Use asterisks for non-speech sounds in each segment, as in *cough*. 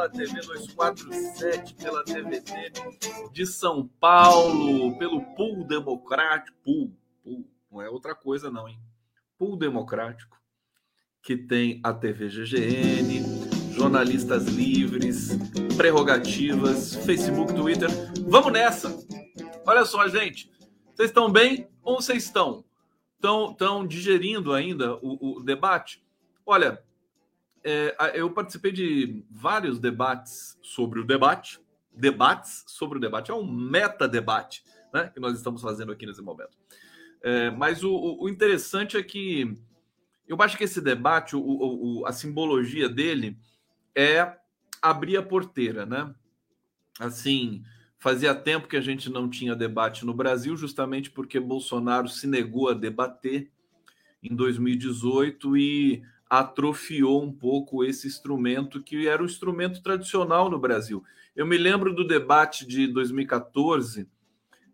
pela TV 247, pela TVT de São Paulo, pelo Pool Democrático. Pool, pool, não é outra coisa, não, hein? Pool Democrático, que tem a TV GGN, jornalistas livres, prerrogativas, Facebook, Twitter. Vamos nessa! Olha só, gente. Vocês estão bem ou vocês estão? Estão, digerindo ainda o, o debate? Olha, é, eu participei de vários debates sobre o debate, debates sobre o debate, é um meta-debate né, que nós estamos fazendo aqui nesse momento. É, mas o, o, interessante é que eu acho que esse debate, o, o, a simbologia dele é abrir a porteira, né? Assim, Fazia tempo que a gente não tinha debate no Brasil, justamente porque Bolsonaro se negou a debater em 2018 e atrofiou um pouco esse instrumento que era o instrumento tradicional no Brasil. Eu me lembro do debate de 2014,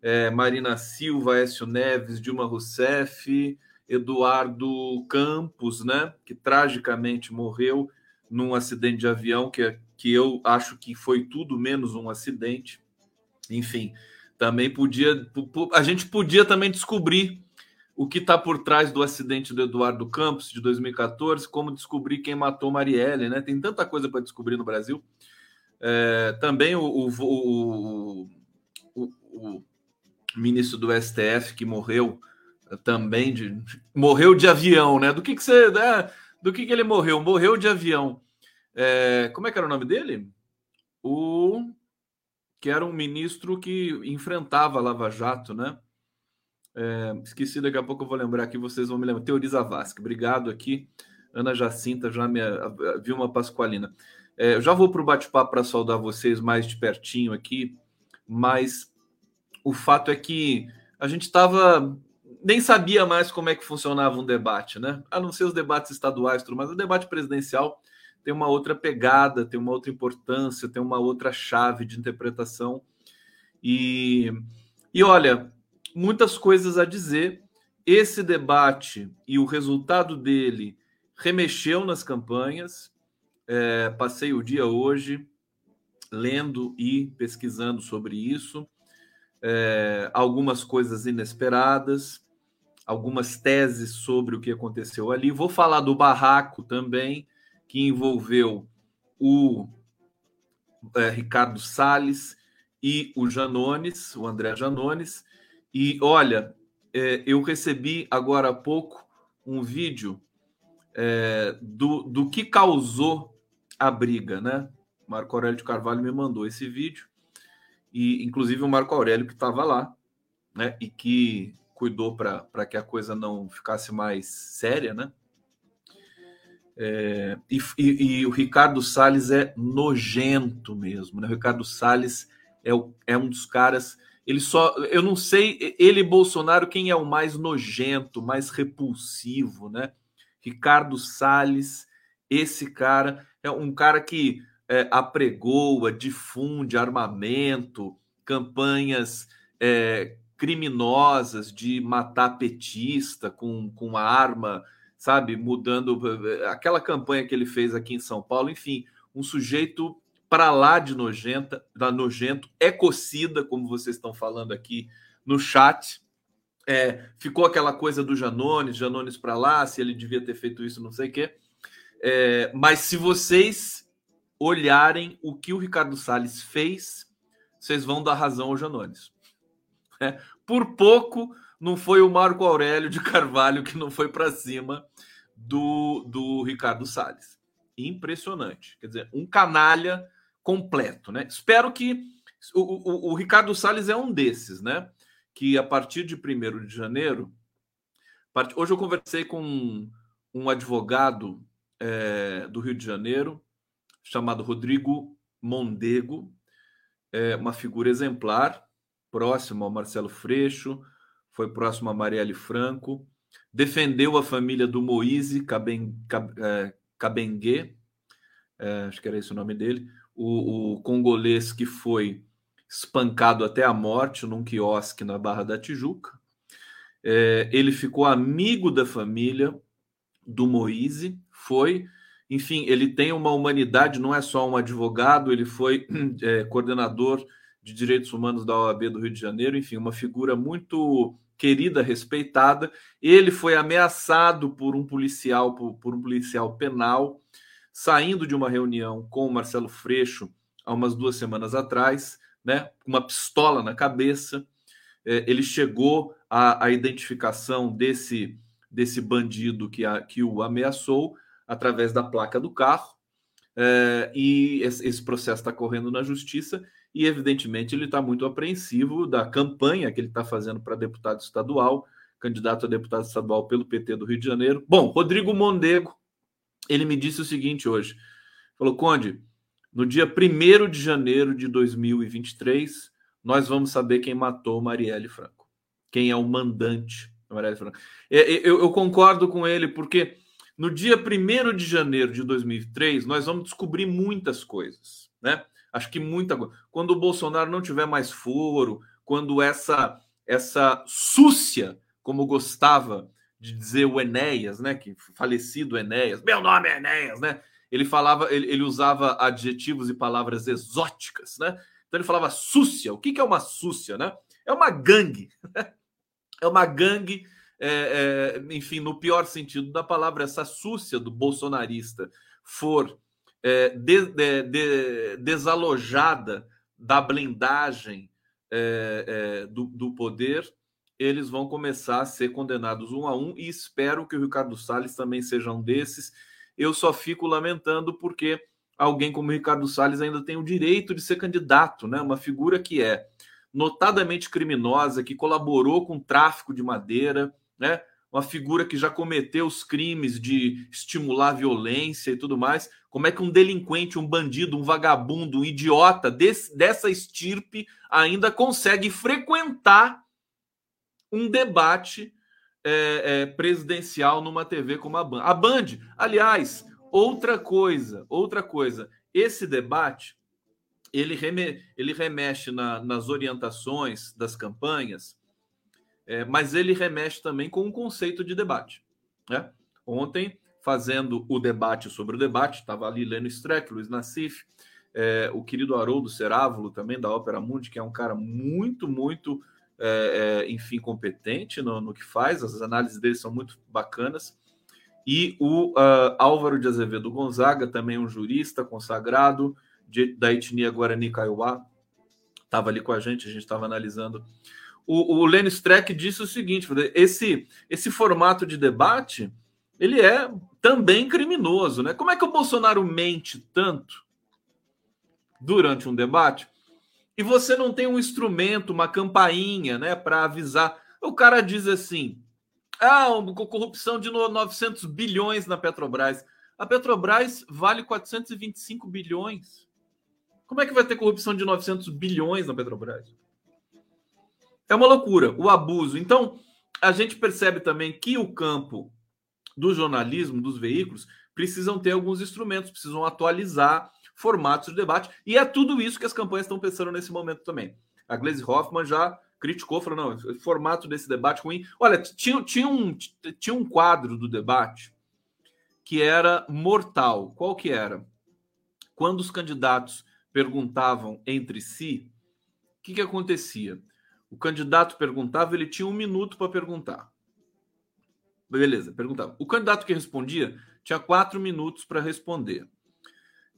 é, Marina Silva, Écio Neves, Dilma Rousseff, Eduardo Campos, né, que tragicamente morreu num acidente de avião que, que eu acho que foi tudo menos um acidente enfim, também podia. A gente podia também descobrir o que está por trás do acidente do Eduardo Campos de 2014, como descobrir quem matou Marielle, né? Tem tanta coisa para descobrir no Brasil. É, também o, o, o, o, ministro do STF que morreu também de morreu de avião, né? Do que, que você. Né? Do que, que ele morreu? Morreu de avião. É, como é que era o nome dele? O que era um ministro que enfrentava a Lava Jato, né? É, esqueci, daqui a pouco eu vou lembrar aqui, vocês vão me lembrar. Teori Zavascki, obrigado aqui. Ana Jacinta, já me viu uma Pasqualina. É, eu já vou para o bate-papo para saudar vocês mais de pertinho aqui, mas o fato é que a gente estava. Nem sabia mais como é que funcionava um debate, né? A não ser os debates estaduais, tudo, mas o debate presidencial tem uma outra pegada, tem uma outra importância, tem uma outra chave de interpretação. E, e olha, muitas coisas a dizer. Esse debate e o resultado dele remexeu nas campanhas. É, passei o dia hoje lendo e pesquisando sobre isso. É, algumas coisas inesperadas, algumas teses sobre o que aconteceu ali. Vou falar do barraco também que envolveu o é, Ricardo Salles e o Janones, o André Janones. E olha, é, eu recebi agora há pouco um vídeo é, do, do que causou a briga, né? Marco Aurélio de Carvalho me mandou esse vídeo, e inclusive o Marco Aurélio que estava lá, né? E que cuidou para que a coisa não ficasse mais séria, né? É, e, e, e, o Ricardo Salles é nojento mesmo, né? O Ricardo Salles é, o, é um dos caras. Ele só. Eu não sei, ele e Bolsonaro, quem é o mais nojento, mais repulsivo, né? Ricardo Salles, esse cara, é um cara que é, apregoa, difunde armamento, campanhas é, criminosas de matar petista com, com arma sabe, mudando aquela campanha que ele fez aqui em São Paulo, enfim, um sujeito para lá de nojenta, da nojento, ecocida, como vocês estão falando aqui no chat. É, ficou aquela coisa do Janones, Janones para lá, se ele devia ter feito isso, não sei o quê. É, mas se vocês olharem o que o Ricardo Salles fez, vocês vão dar razão ao Janones. É, por pouco não foi o Marco Aurélio de *laughs* Carvalho que não foi para cima do, do Ricardo Salles. Impressionante. Quer dizer, um canalha completo, né? Espero que o, o, o Ricardo Salles é um desses, né? Que a partir de 1 de janeiro. Hoje eu conversei com um advogado é, do Rio de Janeiro, chamado Rodrigo Mondego, é uma figura exemplar, próximo ao Marcelo Freixo, foi próximo a Marielle Franco, defendeu a família do Moise é, Kabengue, é, acho que era esse o nome dele, o, o congolês que foi espancado até a morte num quiosque na Barra da Tijuca. É, ele ficou amigo da família do Moise, foi, enfim, ele tem uma humanidade, não é só um advogado, ele foi *clears throat* é, coordenador de direitos humanos da OAB do Rio de Janeiro, enfim, uma figura muito querida, respeitada. Ele foi ameaçado por um policial, por, por um policial penal, saindo de uma reunião com o Marcelo Freixo há umas duas semanas atrás, né, com uma pistola na cabeça. É, ele chegou à, à, identificação desse, desse bandido que, a, que o ameaçou através da placa do carro. É, e esse processo está correndo na justiça e, evidentemente, ele está muito apreensivo da campanha que ele está fazendo para deputado estadual, candidato a deputado estadual pelo PT do Rio de Janeiro. Bom, Rodrigo Mondego, ele me disse o seguinte hoje: falou, Conde, no dia 1 de janeiro de 2023, nós vamos saber quem matou Marielle Franco, quem é o mandante da Marielle Franco. É, é, eu, eu concordo com ele, porque no dia 1 de janeiro de 2003, nós vamos descobrir muitas coisas, né? Acho que muita coisa. Quando o Bolsonaro não tiver mais foro, quando essa essa súcia, como gostava de dizer o Enéas, né, que falecido Enéas, meu nome é Enéas, né? Ele falava, ele, ele usava adjetivos e palavras exóticas, né? Então ele falava súcia. O que, que é uma súcia, né? É uma gangue. é uma gangue, é, é, enfim, no pior sentido da palavra, essa súcia do bolsonarista for é, de, de, de, desalojada da blindagem é, é, do, do, poder, eles vão começar a ser condenados um a um e espero que o Ricardo Salles também seja um desses. Eu só fico lamentando porque alguém como o Ricardo Salles ainda tem o direito de ser candidato, né? Uma figura que é notadamente criminosa, que colaborou com o tráfico de madeira, né? uma figura que já cometeu os crimes de estimular violência e tudo mais. Como é que um delinquente, um bandido, um vagabundo, um idiota desse, dessa estirpe ainda consegue frequentar um debate é, é, presidencial numa TV como a Band? A Band, aliás, outra coisa, outra coisa. Esse debate ele, reme, ele remexe na, nas orientações das campanhas é, mas ele remexe também com um conceito de debate. Né? Ontem, fazendo o debate sobre o debate, estava ali Leno Streck, Luiz Nassif, é, o querido Haroldo Cerávulo, também da Ópera Mundi, que é um cara muito, muito, é, é, enfim, competente no, no, que faz, as análises dele são muito bacanas. E o uh, Álvaro de Azevedo Gonzaga, também um jurista consagrado de, da etnia Guarani Kaiowá, estava ali com a gente, a gente estava analisando o, o Lenny Streck disse o seguinte: esse, esse formato de debate ele é também criminoso, né? Como é que o Bolsonaro mente tanto durante um debate e você não tem um instrumento, uma campainha, né, para avisar? O cara diz assim: ah, corrupção de 900 bilhões na Petrobras. A Petrobras vale 425 bilhões. Como é que vai ter corrupção de 900 bilhões na Petrobras? É uma loucura o abuso. Então, a gente percebe também que o campo do jornalismo, dos veículos, precisam ter alguns instrumentos, precisam atualizar formatos de debate. E é tudo isso que as campanhas estão pensando nesse momento também. A Glaze Hoffman já criticou, falou: não, o formato desse debate ruim. Olha, tinha, tinha, um, tinha um quadro do debate que era mortal. Qual que era? Quando os candidatos perguntavam entre si, o que, que acontecia? O candidato perguntava, ele tinha um minuto para perguntar. Beleza, perguntava. O candidato que respondia tinha quatro minutos para responder.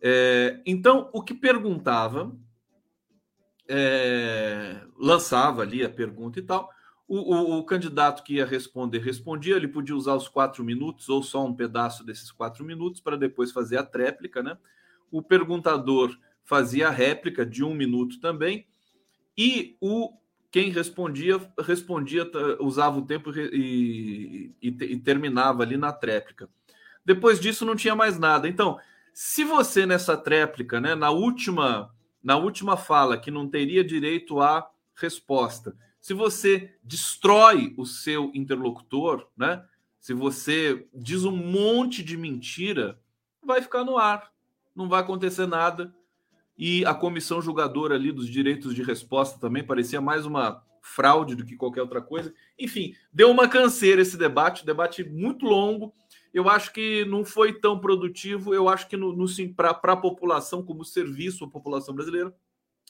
É, então, o que perguntava, é, lançava ali a pergunta e tal. O, o, o, candidato que ia responder respondia, ele podia usar os quatro minutos ou só um pedaço desses quatro minutos para depois fazer a tréplica, né? O perguntador fazia a réplica de um minuto também, e o quem respondia, respondia, usava o tempo e, e, e, terminava ali na tréplica. Depois disso não tinha mais nada. Então, se você nessa tréplica, né, na última, na última fala, que não teria direito à resposta, se você destrói o seu interlocutor, né, se você diz um monte de mentira, vai ficar no ar, não vai acontecer nada e a comissão julgadora ali dos direitos de resposta também parecia mais uma fraude do que qualquer outra coisa. Enfim, deu uma canseira esse debate, debate muito longo. Eu acho que não foi tão produtivo. Eu acho que no, no para a população, como serviço à população brasileira,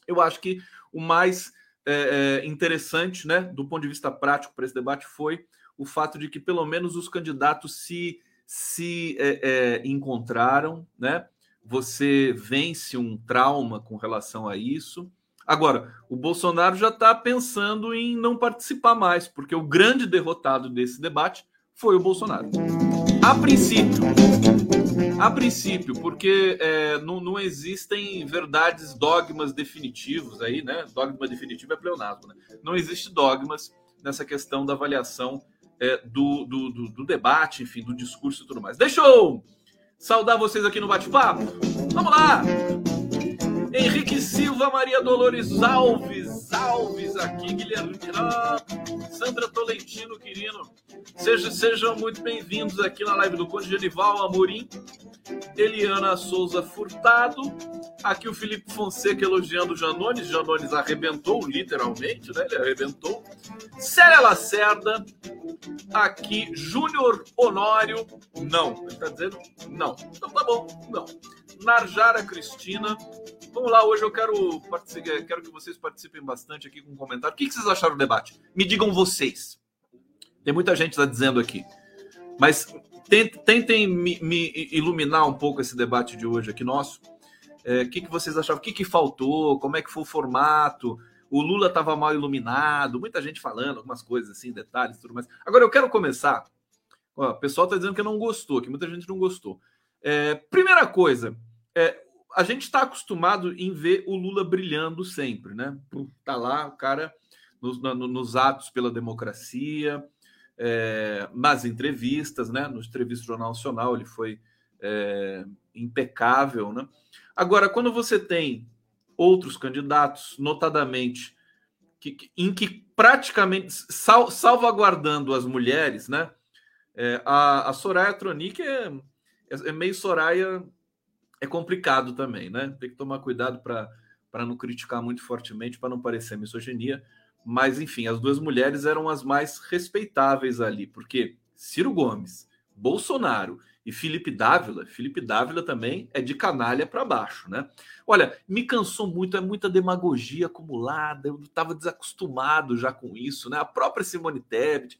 eu acho que o mais é, é, interessante, né, do ponto de vista prático para esse debate foi o fato de que pelo menos os candidatos se se é, é, encontraram, né? Você vence um trauma com relação a isso. Agora, o Bolsonaro já está pensando em não participar mais, porque o grande derrotado desse debate foi o Bolsonaro. A princípio, a princípio, porque é, não, não, existem verdades, dogmas definitivos aí, né? Dogma definitivo é pleonasmo, né? Não existe dogmas nessa questão da avaliação é, do, do, do, do, debate, enfim, do discurso e tudo mais. Deixa eu saudar vocês aqui no bate-papo. Vamos lá! Henrique Silva, Maria Dolores Alves, Alves aqui, Guilherme Miranda, Sandra Tolentino, Quirino. Sejam, sejam muito bem-vindos aqui na live do Conde Genival Amorim, Eliana Souza Furtado, aqui o Felipe Fonseca elogiando o Janones, Janones arrebentou, literalmente, né? Ele arrebentou. Célia Lacerda, aqui Júnior Honório, não. Ele está dizendo não. Então tá bom, não. Narjara Cristina, Vamos lá, hoje eu quero, quero que vocês participem bastante aqui com um comentário. O que vocês acharam do debate? Me digam vocês. Tem muita gente está dizendo aqui. Mas tentem me, me, iluminar um pouco esse debate de hoje aqui nosso. É, o que, que vocês acharam? O que, que faltou? Como é que foi o formato? O Lula estava mal iluminado, muita gente falando algumas coisas assim, detalhes tudo mais. Agora eu quero começar. Ó, o pessoal está dizendo que não gostou, que muita gente não gostou. É, primeira coisa, é, a gente está acostumado em ver o Lula brilhando sempre, né? Tá lá o cara nos, no, nos atos pela democracia, é, nas entrevistas, né? No entrevista do Jornal Nacional ele foi é, impecável, né? Agora, quando você tem outros candidatos, notadamente, que, em que praticamente sal, salvaguardando as mulheres, né? É, a, a Soraya Tronic é, é meio Soraya é complicado também, né? Tem que tomar cuidado para não criticar muito fortemente, para não parecer misoginia. Mas, enfim, as duas mulheres eram as mais respeitáveis ali, porque Ciro Gomes, Bolsonaro e Felipe Dávila, Felipe Dávila também é de canalha para baixo, né? Olha, me cansou muito, é muita demagogia acumulada, eu estava desacostumado já com isso, né? A própria Simone Tebet,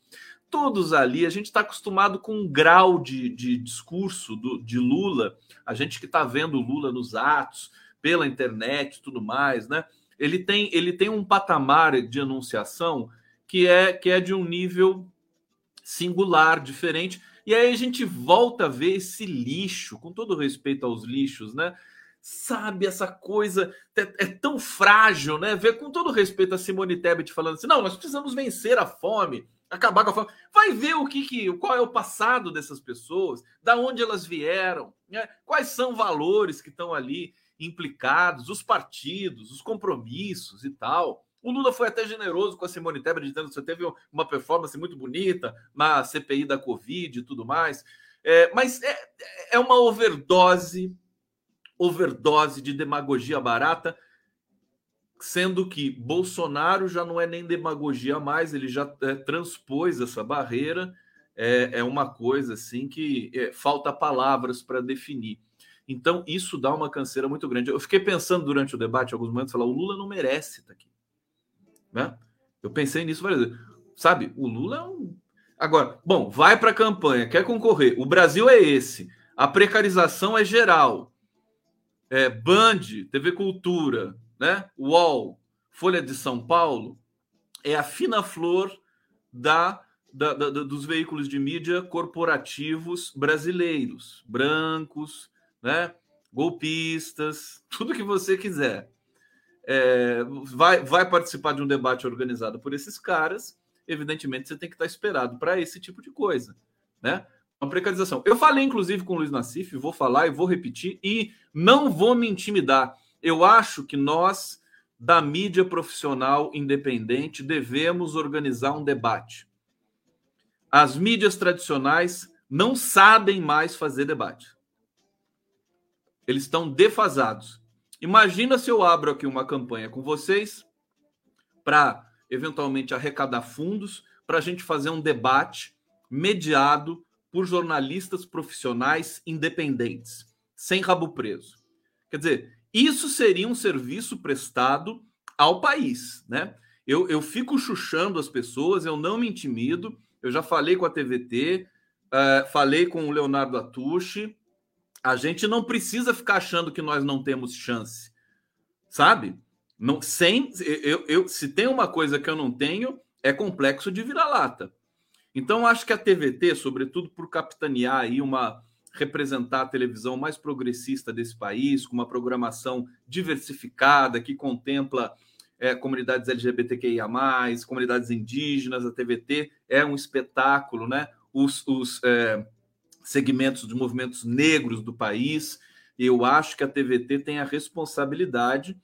todos ali, a gente está acostumado com um grau de, de discurso do, de Lula, a gente que está vendo Lula nos atos, pela internet e tudo mais, né? Ele tem, ele tem um patamar de anunciação que é, que é de um nível singular, diferente. E aí a gente volta a ver esse lixo, com todo respeito aos lixos, né? Sabe, essa coisa é, é tão frágil, né? Ver com todo respeito a Simone Tebet falando assim: não, nós precisamos vencer a fome acabar com a fome. Vai ver o que, que qual é o passado dessas pessoas, da onde elas vieram, né? quais são valores que estão ali implicados, os partidos, os compromissos e tal. O Lula foi até generoso com a Simone Tebet, dizendo que você teve uma performance muito bonita na CPI da Covid e tudo mais. É, mas é, é uma overdose, overdose de demagogia barata sendo que Bolsonaro já não é nem demagogia mais, ele já é, transpôs essa barreira, é, é, uma coisa assim que é, falta palavras para definir. Então, isso dá uma canseira muito grande. Eu fiquei pensando durante o debate, alguns momentos, falar: o Lula não merece estar aqui. Né? Eu pensei nisso várias vezes. Sabe, o Lula é um. Agora, bom, vai para a campanha, quer concorrer. O Brasil é esse. A precarização é geral. É, Band, TV Cultura, né? UOL, Folha de São Paulo, é a fina flor da, da, da, dos veículos de mídia corporativos brasileiros, brancos, né? golpistas, *laughs* tudo que você quiser. É, vai, vai participar de um debate organizado por esses caras, evidentemente você tem que estar esperado para esse tipo de coisa, né? Uma precarização. Eu falei, inclusive, com o Luiz Nassif, vou falar e vou repetir, e não vou me intimidar. Eu acho que nós, da mídia profissional independente, devemos organizar um debate. As mídias tradicionais não sabem mais fazer debate. Eles estão defasados. Imagina se eu abro aqui uma campanha com vocês para eventualmente arrecadar fundos para a gente fazer um debate mediado por jornalistas profissionais independentes, sem rabo preso. Quer dizer, isso seria um serviço prestado ao país, né? Eu, eu fico chuchando as pessoas, eu não me intimido. Eu já falei com a TVT, uh, eh, falei com o Leonardo Atushi. A gente não precisa ficar achando que nós não temos chance, sabe? Não, sem eu, eu, se tem uma coisa que eu não tenho é complexo de vira-lata. Então acho que a TVT, sobretudo por capitanear aí uma representar a televisão mais progressista desse país, com uma programação diversificada que contempla é, comunidades LGBTQIA, comunidades indígenas, a TVT é um espetáculo, né? Os, os é, segmentos dos movimentos negros do país. Eu acho que a TVT tem a responsabilidade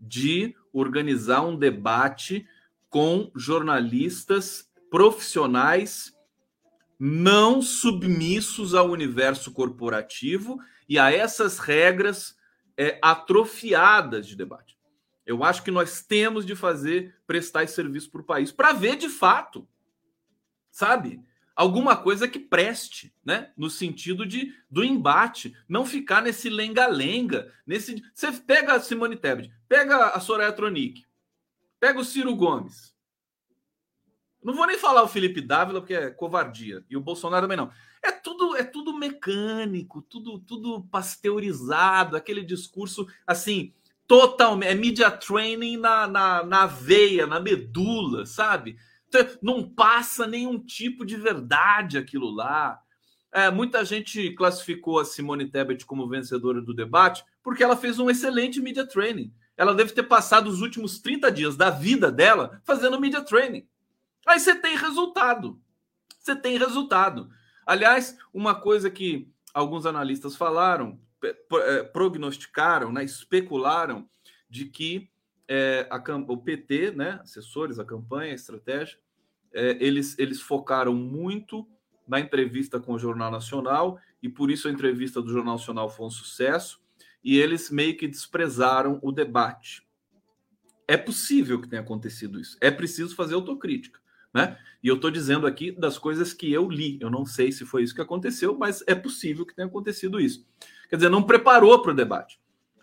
de organizar um debate com jornalistas profissionais não submissos ao universo corporativo e a essas regras é, atrofiadas de debate. Eu acho que nós temos de fazer, prestar esse serviço para o país, para ver de fato, sabe? Alguma coisa que preste, né? No sentido de do embate, não ficar nesse lenga-lenga. nesse Você pega a Simone Tebet, pega a Soraya Tronic, pega o Ciro Gomes, não vou nem falar o Felipe Dávila, porque é covardia. E o Bolsonaro também não. É tudo, é tudo mecânico, tudo, tudo pasteurizado, aquele discurso assim, totalmente. É media training na, na, na veia, na medula, sabe? Não passa nenhum tipo de verdade aquilo lá. É, muita gente classificou a Simone Tebet como vencedora do debate porque ela fez um excelente media training. Ela deve ter passado os últimos 30 dias da vida dela fazendo media training. Aí você tem resultado. Você tem resultado. Aliás, uma coisa que alguns analistas falaram, é, prognosticaram, né, especularam de que é, a, o PT, né, assessores, a campanha, a estratégia, é, eles, eles focaram muito na entrevista com o Jornal Nacional e por isso a entrevista do Jornal Nacional foi um sucesso e eles meio que desprezaram o debate. É possível que tenha acontecido isso. É preciso fazer autocrítica né? E eu estou dizendo aqui das coisas que eu li. Eu não sei se foi isso que aconteceu, mas é possível que tenha acontecido isso. Quer dizer, não preparou para o debate.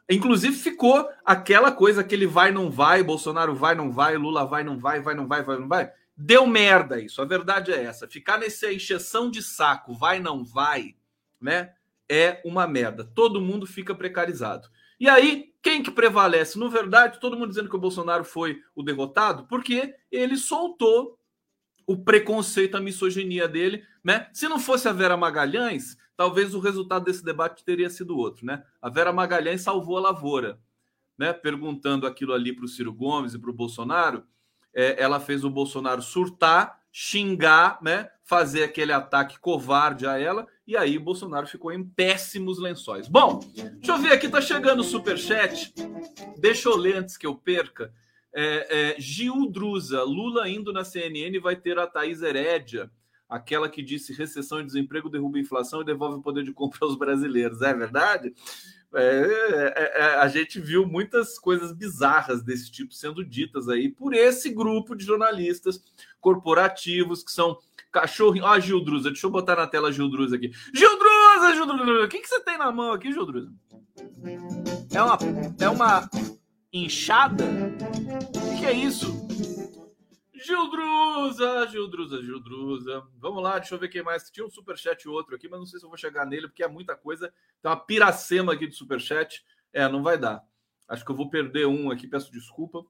Inclusive ficou aquela coisa, aquele vai, não vai, Bolsonaro vai, não vai, Lula vai, não vai, vai, não vai, vai, não vai. Deu merda isso. A verdade é essa. Ficar nessa encheção de saco, vai, não vai, né? É uma merda. Todo mundo fica precarizado. E aí, quem que prevalece? No verdade, todo mundo dizendo que o Bolsonaro foi o derrotado, porque ele soltou o preconceito, a misoginia dele, né? Se não fosse a Vera Magalhães, talvez o resultado desse debate teria sido outro, né? A Vera Magalhães salvou a lavoura, né? Perguntando aquilo ali para o Ciro Gomes e para o Bolsonaro, é, ela fez o Bolsonaro surtar, xingar, né? Fazer aquele ataque covarde a ela, e aí o Bolsonaro ficou em péssimos lençóis. Bom, deixa eu ver aqui, tá chegando o superchat. Deixa eu ler antes que eu perca. É, é, Gil Drusa, Lula indo na CNN vai ter a Thaís Herédia, aquela que disse recessão e desemprego derruba a inflação e devolve o poder de compra aos brasileiros. É verdade? É, é, é, a gente viu muitas coisas bizarras desse tipo sendo ditas aí por esse grupo de jornalistas corporativos que são cachorrinho. Ó, ah, Gil Drusa, deixa eu botar na tela Gil Drusa aqui. Gil Drusa, Gil Drusa, o que, que você tem na mão aqui, Gil Drusa? É uma, é uma inchada? O que é isso? Gildruza, Gildruza, Gildruza. Vamos lá, deixa eu ver quem mais. Tinha um superchat outro aqui, mas não sei se eu vou chegar nele, porque é muita coisa. Tem uma piracema aqui de superchat. É, não vai dar. Acho que eu vou perder um aqui, peço desculpa.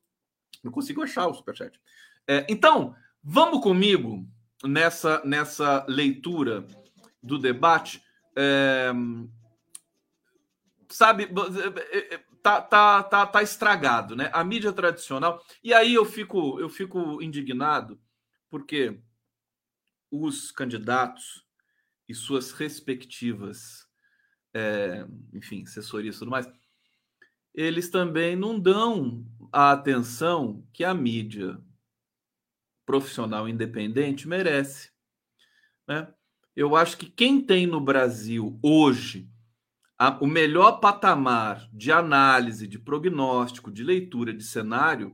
Não consigo achar o superchat. É, então, vamos comigo nessa, nessa leitura do debate. É, sabe, é, é, tá, tá, tá, tá estragado, né? A mídia tradicional. E aí eu fico, eu fico indignado porque os candidatos e suas respectivas, é, enfim, assessorias e tudo mais, eles também não dão a atenção que a mídia profissional independente merece. Né? Eu acho que quem tem no Brasil hoje a, o melhor patamar de análise, de prognóstico, de leitura de cenário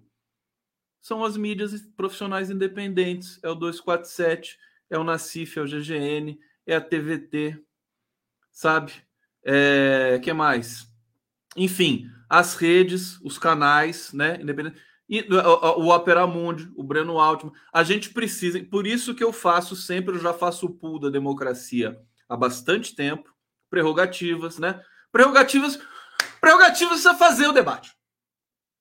são as mídias profissionais independentes. É o 247, é o Nacif, é o GGN, é a TVT, sabe? É, que mais? Enfim, as redes, os canais, né? Independente. E o, o Opera Mundi, o Breno Altman. A gente precisa, por isso que eu faço sempre, eu já faço o pool da democracia há bastante tempo. Prerrogativas, né? Prerrogativas, prerrogativas precisa fazer o debate.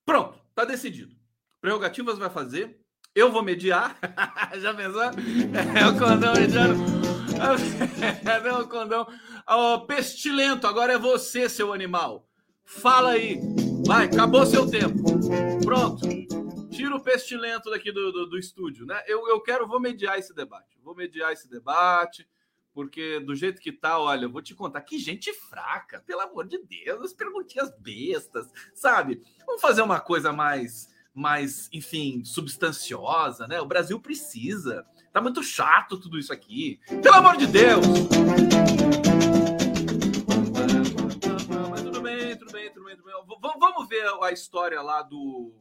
Pronto, tá decidido. Prerrogativas vai fazer. Eu vou mediar. *laughs* Já pensou? É o condão mediano. *laughs* É o condão. Oh, pestilento, agora é você, seu animal. Fala aí. Vai, acabou seu tempo. Pronto. Tira o pestilento daqui do, do, do estúdio, né? Eu, eu quero, vou mediar esse debate. Vou mediar esse debate porque do jeito que tá, olha, eu vou te contar que gente fraca, pelo amor de Deus, as perguntinhas bestas, sabe? Vamos fazer uma coisa mais mais, enfim, substanciosa, né? O Brasil precisa. Tá muito chato tudo isso aqui. Pelo amor de Deus! Mas tudo bem, tudo bem, tudo bem. Vamos ver a história lá do,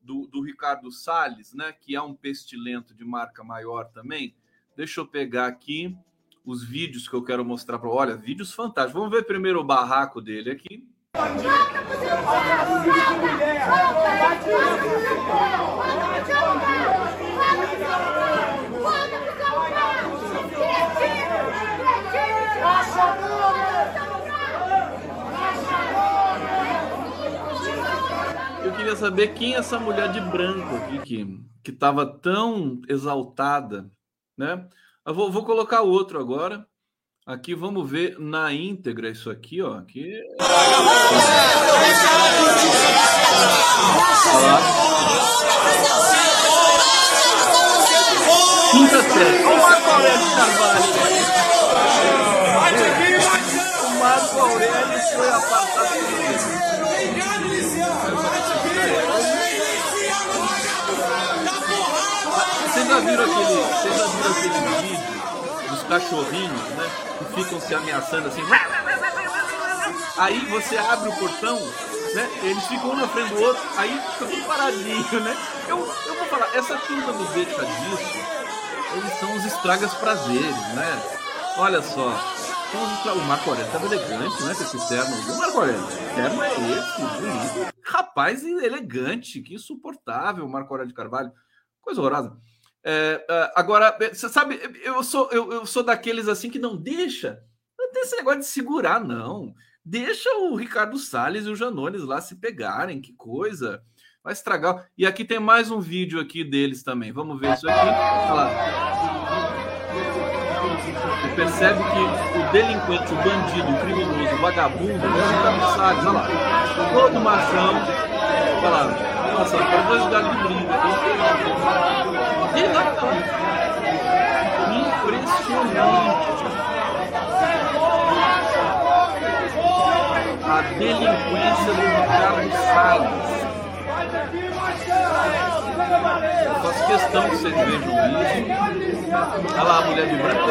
do, do Ricardo Salles, né? Que é um pestilento de marca maior também. Deixa eu pegar aqui os vídeos que eu quero mostrar para. Olha, vídeos fantásticos. Vamos ver primeiro o barraco dele aqui. Eu queria saber quem é essa mulher de branco aqui que que estava tão exaltada, né? Eu vou, vou colocar outro agora. Aqui vamos ver na íntegra isso aqui, ó. Aqui. Quinta série. O Marco Aurélio Carvalho. O Marco Aurélio foi apartado Vocês já viram aquele, vocês já viram aquele vídeo dos cachorrinhos, né? que ficam se ameaçando assim. Aí você abre o portão, né? Eles ficam um na frente do outro, aí fica tudo paradinho, né? Eu, eu vou falar, essa turma do Deixa Disso, eles são os estragas prazeres, né? Olha só, o Marco Aurélio estava elegante, né? Com esse terno. O Marco Aurélio, que terno é esse? Bonito. Rapaz elegante, que insuportável, Marco Aurélio de Carvalho. Coisa horrorosa. É, é, agora, você sabe, eu sou, eu, eu, sou daqueles assim que não deixa, não tem esse negócio de segurar, não. Deixa o Ricardo Salles e o Janones lá se pegarem, que coisa. Vai estragar. E aqui tem mais um vídeo aqui deles também. Vamos ver isso aqui. Olha lá. Você percebe que o delinquente, o bandido, o criminoso, o vagabundo, o Ricardo Salles. Olha lá. Todo machão. Olha lá. Nossa, dois galhos de Impressionante. A delinquência do Ricardo Salles. Eu faço questão que vocês vejam isso. Olha lá a mulher de branco.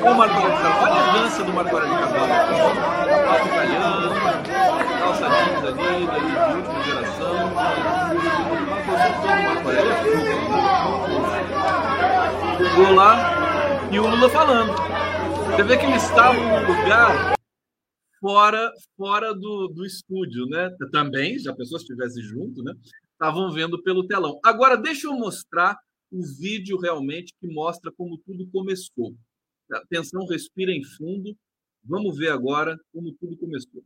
O Marco Aurélio Carvalho, a elegância do Marco Aurélio Carvalho. Sapato italiano, calça jeans ali, de última geração. Uma do Marco Aurélio. Lá e o Lula falando. Você vê que eles estavam num lugar fora fora do, do estúdio, né? Também, já pessoas estivessem junto, né? Estavam vendo pelo telão. Agora, deixa eu mostrar o vídeo realmente que mostra como tudo começou. Atenção, respirem fundo. Vamos ver agora como tudo começou.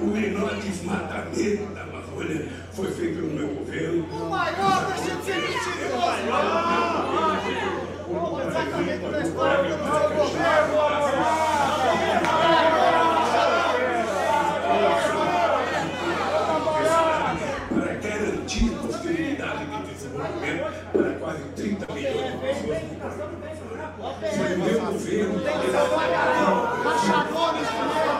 O menor desmatamento da Amazônia foi feito no meu governo. O maior, deixa de ser mentiroso! O maior! O desmatamento da história do meu governo! Foi o meu governo. Rachadores, sua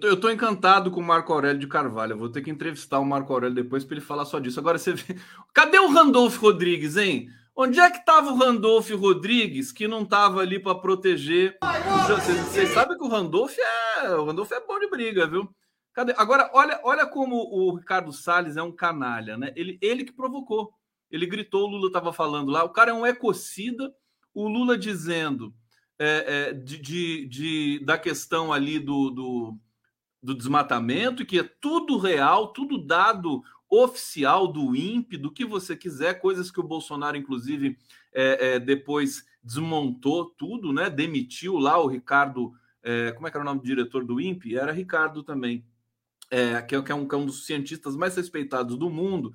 tô, eu tô encantado com o Marco Aurélio de Carvalho. Eu vou ter que entrevistar o Marco Aurélio depois para ele falar só disso. Agora você vê. *laughs* Cadê o Randolfo Rodrigues, hein? Onde é que estava o Randolfo Rodrigues que não estava ali para proteger? Vocês, vocês sabem que o Randolfo é, o Randolfo é bom de briga, viu? Cadê? Agora, olha, olha como o Ricardo Salles é um canalha, né? Ele, ele que provocou. Ele gritou, o Lula estava falando lá. O cara é um ecocida. O Lula dizendo é, é, de, de, de, da questão ali do, do do desmatamento, que é tudo real, tudo dado oficial do INPE, do que você quiser, coisas que o Bolsonaro, inclusive, é, é, depois desmontou tudo, né? Demitiu lá o Ricardo. É, como é que era o nome do diretor do INPE? Era Ricardo também, é, que, é, que, é um, que é um dos cientistas mais respeitados do mundo.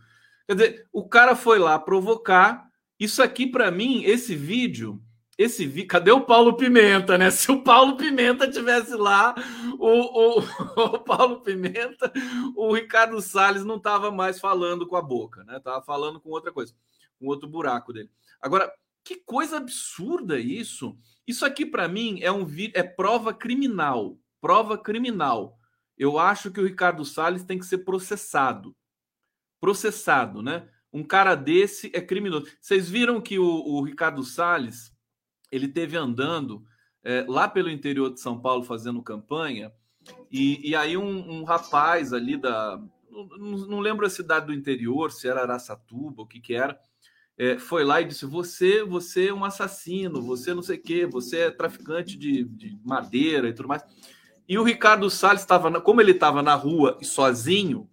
Quer dizer, o cara foi lá provocar. Isso aqui, para mim, esse vídeo esse vi... cadê o Paulo Pimenta, né? Se o Paulo Pimenta tivesse lá, o, o, *laughs* o Paulo Pimenta, o Ricardo Salles não estava mais falando com a boca, né? Tava falando com outra coisa, com outro buraco dele. Agora, que coisa absurda isso! Isso aqui para mim é um é prova criminal, prova criminal. Eu acho que o Ricardo Salles tem que ser processado, processado, né? Um cara desse é criminoso. Vocês viram que o, o Ricardo Salles ele teve andando é, lá pelo interior de São Paulo fazendo campanha, e, e aí um, um, rapaz ali da. Não, não, lembro a cidade do interior, se era Araçatuba, o que que era, é, foi lá e disse: Você, você é um assassino, você não sei o quê, você é traficante de, de madeira e tudo mais. E o Ricardo Salles estava, como ele estava na rua e sozinho,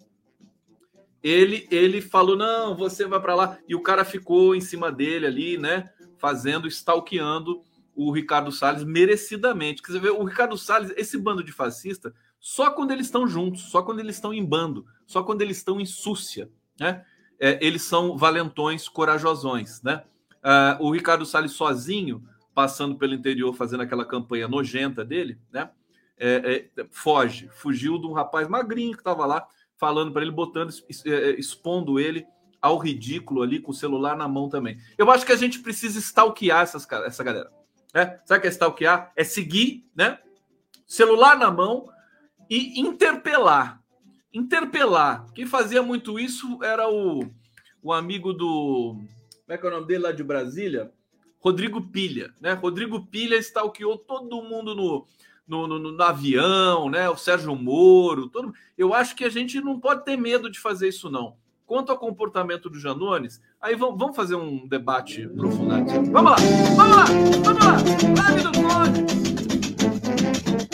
ele ele falou: Não, você vai para lá. E o cara ficou em cima dele ali, né? Fazendo, stalkeando o Ricardo Salles merecidamente. Quer dizer, o Ricardo Salles, esse bando de fascista, só quando eles estão juntos, só quando eles estão em bando, só quando eles estão em súcia, né? É, eles são valentões, corajosões, né? Uh, o Ricardo Salles sozinho, passando pelo interior, fazendo aquela campanha nojenta dele, né? É, é, foge, fugiu de um rapaz magrinho que estava lá, falando para ele, botando, é, expondo ele ao ridículo ali com o celular na mão também. Eu acho que a gente precisa stalkear essas, essa galera. Né? Sabe o que é stalkear? É seguir, né? Celular na mão e interpelar. Interpelar. Quem fazia muito isso era o, o amigo do. Como é que é o nome dele lá de Brasília? Rodrigo Pilha, né? Rodrigo Pilha stalkeou todo mundo no, no, no, no, avião, né? O Sérgio Moro, todo. Eu acho que a gente não pode ter medo de fazer isso, não. Quanto ao comportamento do Janones, aí vamos, vamos fazer um debate aprofundado. Vamos lá, vamos lá, vamos lá. Live do Conde.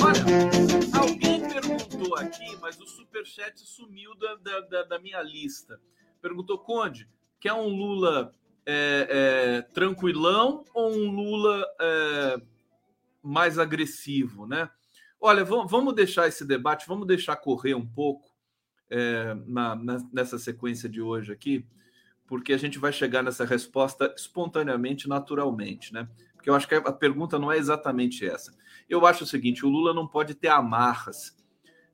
Olha, alguém perguntou aqui, mas o superchat sumiu da, da, da, da minha lista. Perguntou, Conde, quer um Lula é, é, tranquilão ou um Lula é, mais agressivo, né? Olha, vamos deixar esse debate, vamos deixar correr um pouco é, na, nessa sequência de hoje aqui, porque a gente vai chegar nessa resposta espontaneamente, naturalmente, né? Porque eu acho que a pergunta não é exatamente essa. Eu acho o seguinte: o Lula não pode ter amarras.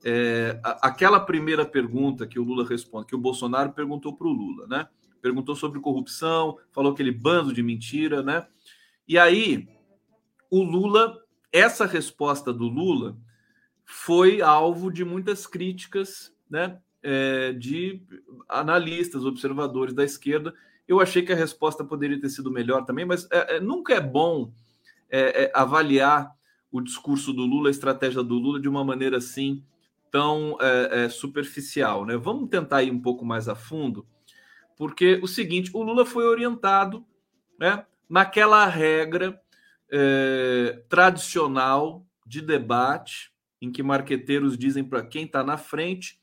É, aquela primeira pergunta que o Lula responde, que o Bolsonaro perguntou para o Lula, né? Perguntou sobre corrupção, falou aquele bando de mentira, né? E aí, o Lula, essa resposta do Lula foi alvo de muitas críticas, né? É, de analistas, observadores da esquerda. Eu achei que a resposta poderia ter sido melhor também, mas é, é, nunca é bom é, é, avaliar o discurso do Lula, a estratégia do Lula de uma maneira assim tão é, superficial. Né? Vamos tentar ir um pouco mais a fundo, porque o seguinte: o Lula foi orientado né, naquela regra tradicional de debate em que marqueteiros dizem para quem está na frente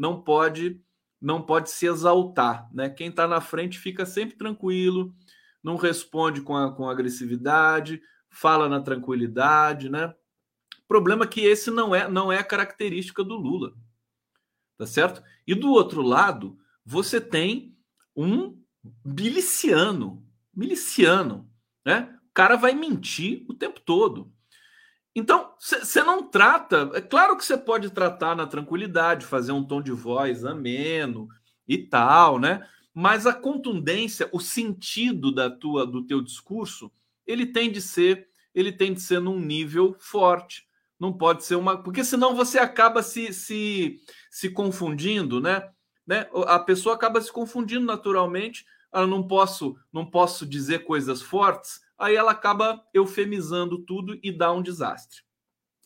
não pode não pode se exaltar, né? Quem está na frente fica sempre tranquilo, não responde com, a, com agressividade, fala na tranquilidade, né? Problema que esse não é não é a característica do Lula, tá certo? E do outro lado você tem um miliciano, miliciano, né? O cara vai mentir o tempo todo. Então, você não trata. É claro que você pode tratar na tranquilidade, fazer um tom de voz ameno e tal, né? Mas a contundência, o sentido da tua, do teu discurso, ele tem de ser, ele tem de ser num nível forte, Não pode ser uma. Porque senão você acaba se, se, se confundindo, né? né? A pessoa acaba se confundindo naturalmente. Ela não posso, não posso dizer coisas fortes, aí ela acaba eufemizando tudo e dá um desastre.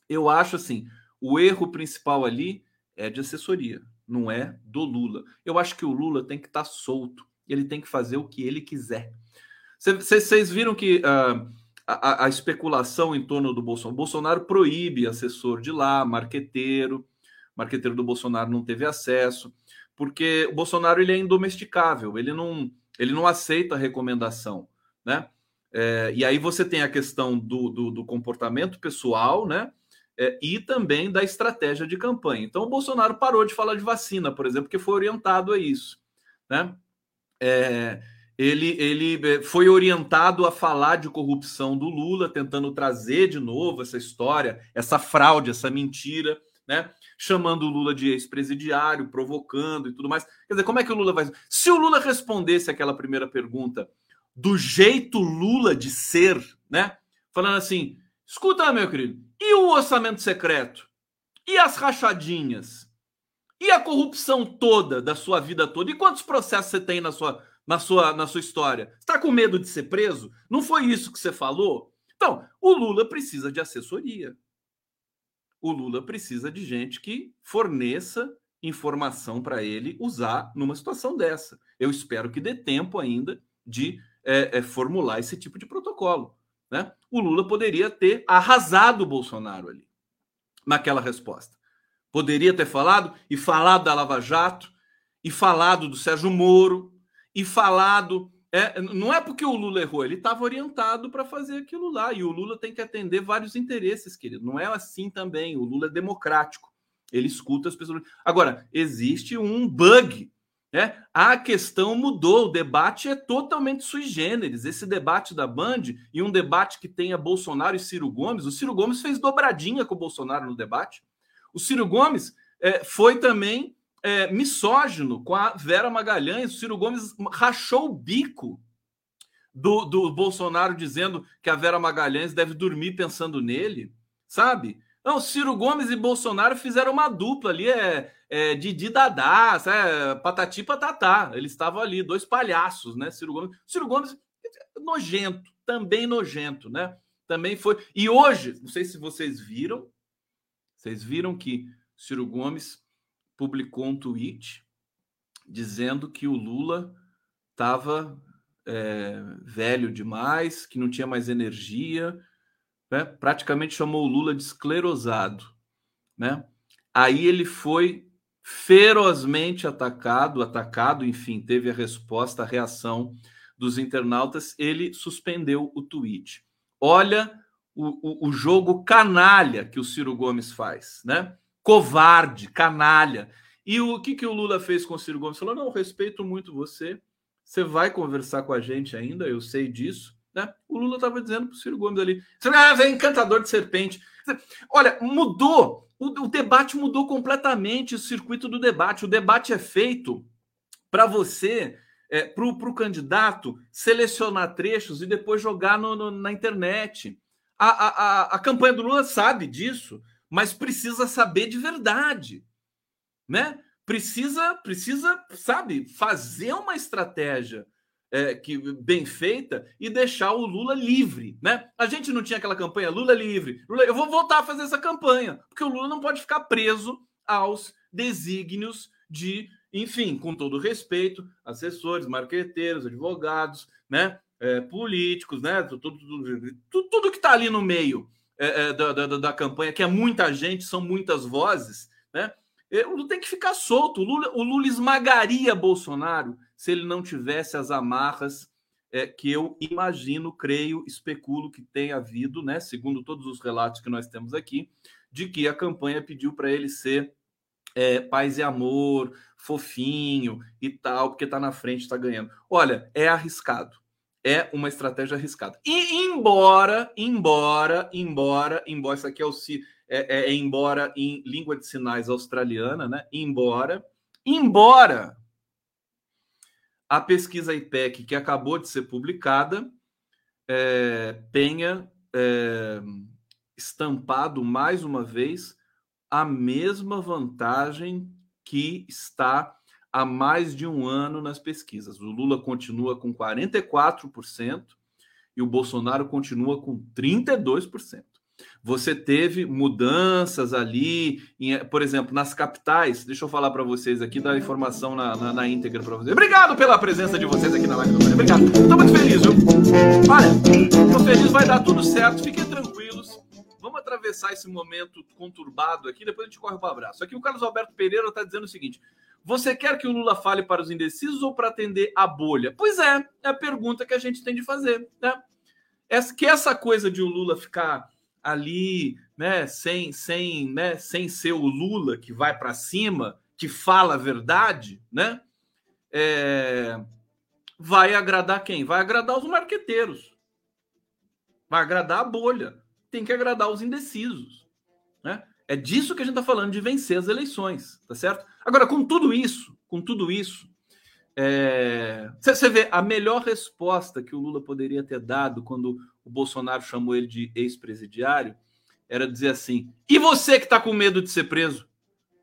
Eu acho assim, o erro principal ali é de assessoria, não é do Lula. Eu acho que o Lula tem que estar tá solto, ele tem que fazer o que ele quiser. Vocês viram que uh, a, a, especulação em torno do Bolsonaro. Bolsonaro proíbe assessor de lá, marqueteiro. Marqueteiro do Bolsonaro não teve acesso, porque o Bolsonaro ele é indomesticável, ele não, ele não aceita a recomendação, né? É, e aí você tem a questão do, do, do comportamento pessoal, né? É, e também da estratégia de campanha. Então, o Bolsonaro parou de falar de vacina, por exemplo, porque foi orientado a isso, né? É, ele, ele eh, foi orientado a falar de corrupção do Lula, tentando trazer de novo essa história, essa fraude, essa mentira, né? Chamando o Lula de ex-presidiário, provocando e tudo mais. Quer dizer, como é que o Lula vai. Se o Lula respondesse aquela primeira pergunta do jeito Lula de ser, né? Falando assim: escuta, meu querido, e o orçamento secreto? E as rachadinhas? E a corrupção toda da sua vida toda? E quantos processos você tem na sua na sua, na sua história? Está com medo de ser preso? Não foi isso que você falou? Então, o Lula precisa de assessoria. O Lula precisa de gente que forneça informação para ele usar numa situação dessa. Eu espero que dê tempo ainda de é, é, formular esse tipo de protocolo. Né? O Lula poderia ter arrasado o Bolsonaro ali, naquela resposta. Poderia ter falado e falado da Lava Jato, e falado do Sérgio Moro, e falado. É, não é porque o Lula errou, ele estava orientado para fazer aquilo lá. E o Lula tem que atender vários interesses, querido. Não é assim também. O Lula é democrático. Ele escuta as pessoas. Agora, existe um bug. Né? A questão mudou, o debate é totalmente sui generis. Esse debate da Band e um debate que tenha Bolsonaro e Ciro Gomes. O Ciro Gomes fez dobradinha com o Bolsonaro no debate. O Ciro Gomes é, foi também é, misógino com a Vera Magalhães. O Ciro Gomes rachou o bico do, do Bolsonaro dizendo que a Vera Magalhães deve dormir pensando nele, sabe? Não, Ciro Gomes e Bolsonaro fizeram uma dupla ali, é, é Didi Dadá, é, patati patatá. Eles estavam ali, dois palhaços, né? Ciro Gomes. Ciro Gomes, nojento, também nojento, né? Também foi. E hoje, não sei se vocês viram, vocês viram que Ciro Gomes publicou um tweet dizendo que o Lula estava é, velho demais, que não tinha mais energia, né? praticamente chamou o Lula de esclerosado. Né? Aí ele foi ferozmente atacado, atacado, enfim, teve a resposta, a reação dos internautas, ele suspendeu o tweet. Olha o, o, o jogo canalha que o Ciro Gomes faz, né? covarde, canalha. E o que, que o Lula fez com o Ciro Gomes? Falou: não, respeito muito você, você vai conversar com a gente ainda, eu sei disso. Né? O Lula estava dizendo para o Ciro Gomes ali: você é encantador de serpente. Olha, mudou, o, o debate mudou completamente o circuito do debate. O debate é feito para você, é, para o candidato, selecionar trechos e depois jogar no, no, na internet. A, a, a, a campanha do Lula sabe disso mas precisa saber de verdade, né? Precisa, precisa, sabe, fazer uma estratégia é, que bem feita e deixar o Lula livre, né? A gente não tinha aquela campanha Lula livre. Lula, eu vou voltar a fazer essa campanha, porque o Lula não pode ficar preso aos desígnios de, enfim, com todo respeito, assessores, marqueteiros, advogados, né? É, políticos, né? Tudo, tudo, tudo, que está ali no meio é, é, da, da, da, campanha, que é muita gente, são muitas vozes, né? Lula tem que ficar solto. O Lula, o Lula esmagaria Bolsonaro se ele não tivesse as amarras é, que eu imagino, creio, especulo que tenha havido, né? Segundo todos os relatos que nós temos aqui, de que a campanha pediu para ele ser é, paz e amor, fofinho e tal, porque está na frente, está ganhando. Olha, é arriscado é uma estratégia arriscada. E embora, embora, embora, embora, isso aqui é o é, é, é embora em língua de sinais australiana, né? Embora, embora a pesquisa IPEC que acabou de ser publicada é, tenha é, estampado mais uma vez a mesma vantagem que está há mais de um ano nas pesquisas. O Lula continua com 44% e o Bolsonaro continua com 32%. Você teve mudanças ali, em, por exemplo, nas capitais. Deixa eu falar para vocês aqui, dar informação na, na, na íntegra para vocês. Obrigado pela presença de vocês aqui na live do Obrigado. Estou muito feliz, viu? Olha, estou feliz, vai dar tudo certo. Fiquem tranquilos. Vamos atravessar esse momento conturbado aqui, depois a gente corre para o abraço. Aqui o Carlos Alberto Pereira está dizendo o seguinte: você quer que o Lula fale para os indecisos ou para atender a bolha? Pois é, é a pergunta que a gente tem de fazer. Né? Essa, que essa coisa de o Lula ficar ali, né, sem, sem, né, sem ser o Lula que vai para cima, que fala a verdade, né? É, vai agradar quem? Vai agradar os marqueteiros. Vai agradar a bolha. Tem que agradar os indecisos, né? É disso que a gente está falando, de vencer as eleições, tá certo? Agora, com tudo isso, com tudo isso, você é... vê a melhor resposta que o Lula poderia ter dado quando o Bolsonaro chamou ele de ex-presidiário era dizer assim: e você que está com medo de ser preso,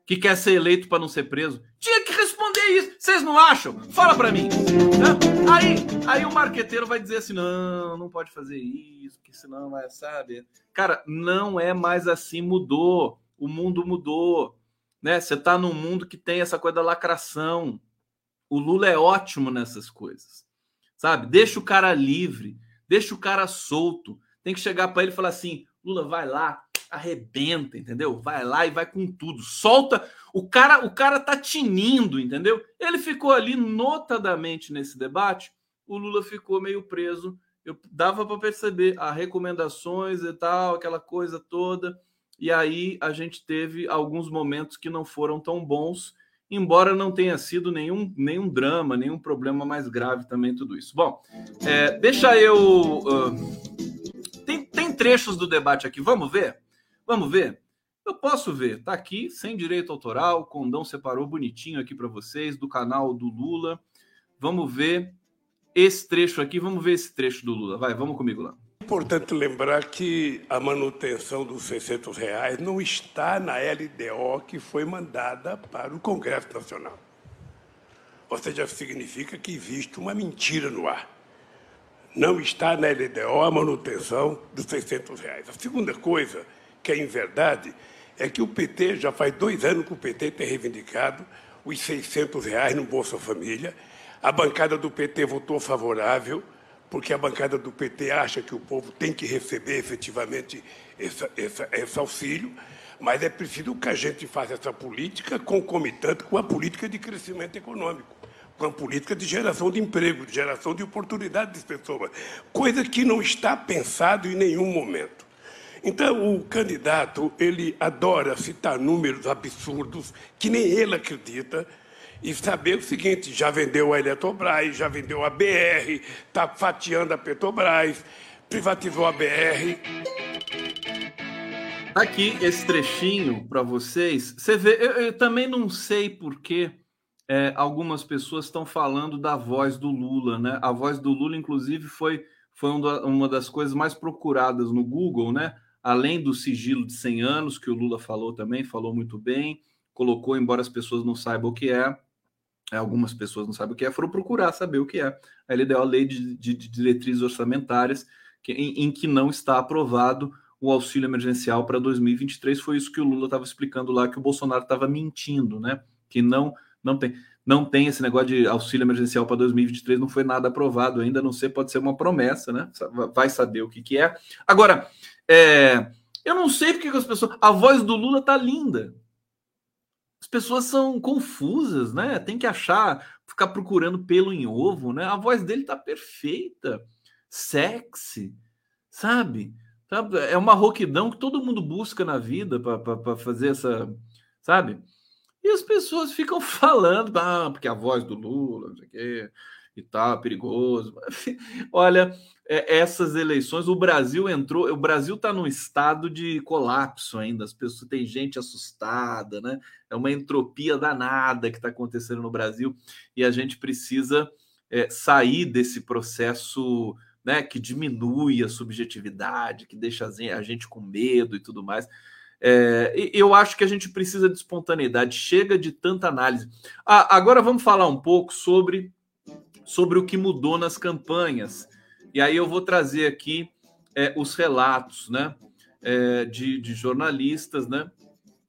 que quer ser eleito para não ser preso, tinha que responder isso. Vocês não acham? Fala para mim. Né? Aí, aí o marqueteiro vai dizer assim: não, não pode fazer isso, que senão vai, sabe? Cara, não é mais assim, mudou. O mundo mudou. Né? Você está num mundo que tem essa coisa da lacração. O Lula é ótimo nessas coisas. Sabe? Deixa o cara livre, deixa o cara solto. Tem que chegar para ele e falar assim: Lula, vai lá, arrebenta, entendeu? Vai lá e vai com tudo. Solta. O cara, o cara tá tinindo, entendeu? Ele ficou ali notadamente nesse debate. O Lula ficou meio preso. Eu dava para perceber as recomendações e tal, aquela coisa toda. E aí a gente teve alguns momentos que não foram tão bons, embora não tenha sido nenhum, nenhum drama, nenhum problema mais grave também, tudo isso. Bom, é, deixa eu. Uh, tem, tem trechos do debate aqui, vamos ver? Vamos ver? Eu posso ver, tá aqui, sem direito autoral, o Condão separou bonitinho aqui para vocês, do canal do Lula. Vamos ver esse trecho aqui, vamos ver esse trecho do Lula. Vai, vamos comigo lá. Importante lembrar que a manutenção dos 600 reais não está na LDO que foi mandada para o Congresso Nacional. Ou seja, significa que existe uma mentira no ar. Não está na LDO a manutenção dos 600 reais. A segunda coisa que é em verdade é que o PT, já faz dois anos que o PT tem reivindicado os 600 reais no Bolsa Família. A bancada do PT votou favorável, porque a bancada do PT acha que o povo tem que receber efetivamente esse, esse, esse auxílio, mas é preciso que a gente faça essa política concomitante com a política de crescimento econômico com a política de geração de emprego, de geração de oportunidades de pessoas, coisa que não está pensado em nenhum momento. Então, o candidato, ele adora citar números absurdos que nem ele acredita e saber o seguinte, já vendeu a Eletrobras, já vendeu a BR, está fatiando a Petrobras, privatizou a BR. Aqui esse trechinho para vocês. Você vê, eu, eu, também não sei por que é, algumas pessoas estão falando da voz do Lula, né? A voz do Lula, inclusive, foi, foi uma das coisas mais procuradas no Google, né? além do sigilo de 100 anos, que o Lula falou também, falou muito bem, colocou, embora as pessoas não saibam o que é, é algumas pessoas não sabem o que é, foram procurar saber o que é. Aí ele deu a lei de, de, de diretrizes orçamentárias, que, em, em, que não está aprovado o auxílio emergencial para 2023. Foi isso que o Lula estava explicando lá, que o Bolsonaro estava mentindo, né? Que não, não tem. Não tem esse negócio de auxílio emergencial para 2023, não foi nada aprovado ainda, não ser, pode ser uma promessa, né? Vai saber o que, que é. Agora, é, eu não sei porque as pessoas. A voz do Lula tá linda. As pessoas são confusas, né? Tem que achar, ficar procurando pelo em ovo, né? A voz dele tá perfeita, sexy, sabe? É uma rouquidão que todo mundo busca na vida para fazer essa, sabe? E as pessoas ficam *laughs* falando, ah, porque a voz do Lula, não sei o quê, e tal, perigoso. *laughs* Olha, essas eleições, o Brasil entrou, o Brasil está num estado de colapso ainda, as pessoas tem gente assustada, né? É uma entropia danada que está acontecendo no Brasil e a gente precisa é, sair desse processo né, que diminui a subjetividade, que deixa a gente com medo e tudo mais. É, eu acho que a gente precisa de espontaneidade, chega de tanta análise. Ah, agora vamos falar um pouco sobre, sobre o que mudou nas campanhas. E aí eu vou trazer aqui é, os relatos né, é, de, de, jornalistas, né?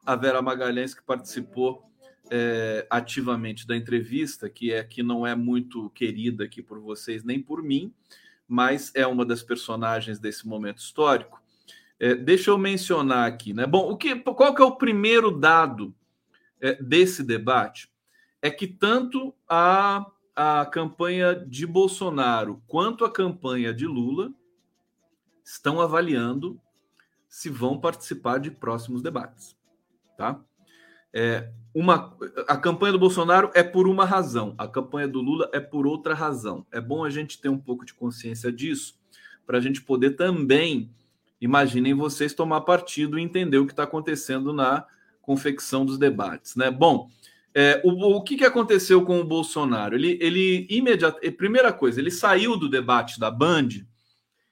A Vera Magalhães, que participou é, ativamente da entrevista, que é que não é muito querida aqui por vocês nem por mim, mas é uma das personagens desse momento histórico. É, deixa eu mencionar aqui, né? Bom, o que, qual que é o primeiro dado é, desse debate? É que tanto a, a campanha de Bolsonaro quanto a campanha de Lula estão avaliando se vão participar de próximos debates, tá? É, uma, a campanha do Bolsonaro é por uma razão, a campanha do Lula é por outra razão. É bom a gente ter um pouco de consciência disso, para a gente poder também, imaginem vocês, tomar partido e entender o que está acontecendo na confecção dos debates. Né? Bom, é, o, o que, que aconteceu com o Bolsonaro? Ele, ele imediatamente, primeira coisa, ele saiu do debate da Band,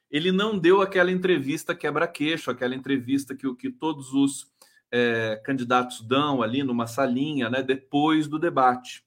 ele não deu aquela entrevista quebra-queixo, aquela entrevista que, que todos os é, candidatos dão ali numa salinha, né, depois do debate.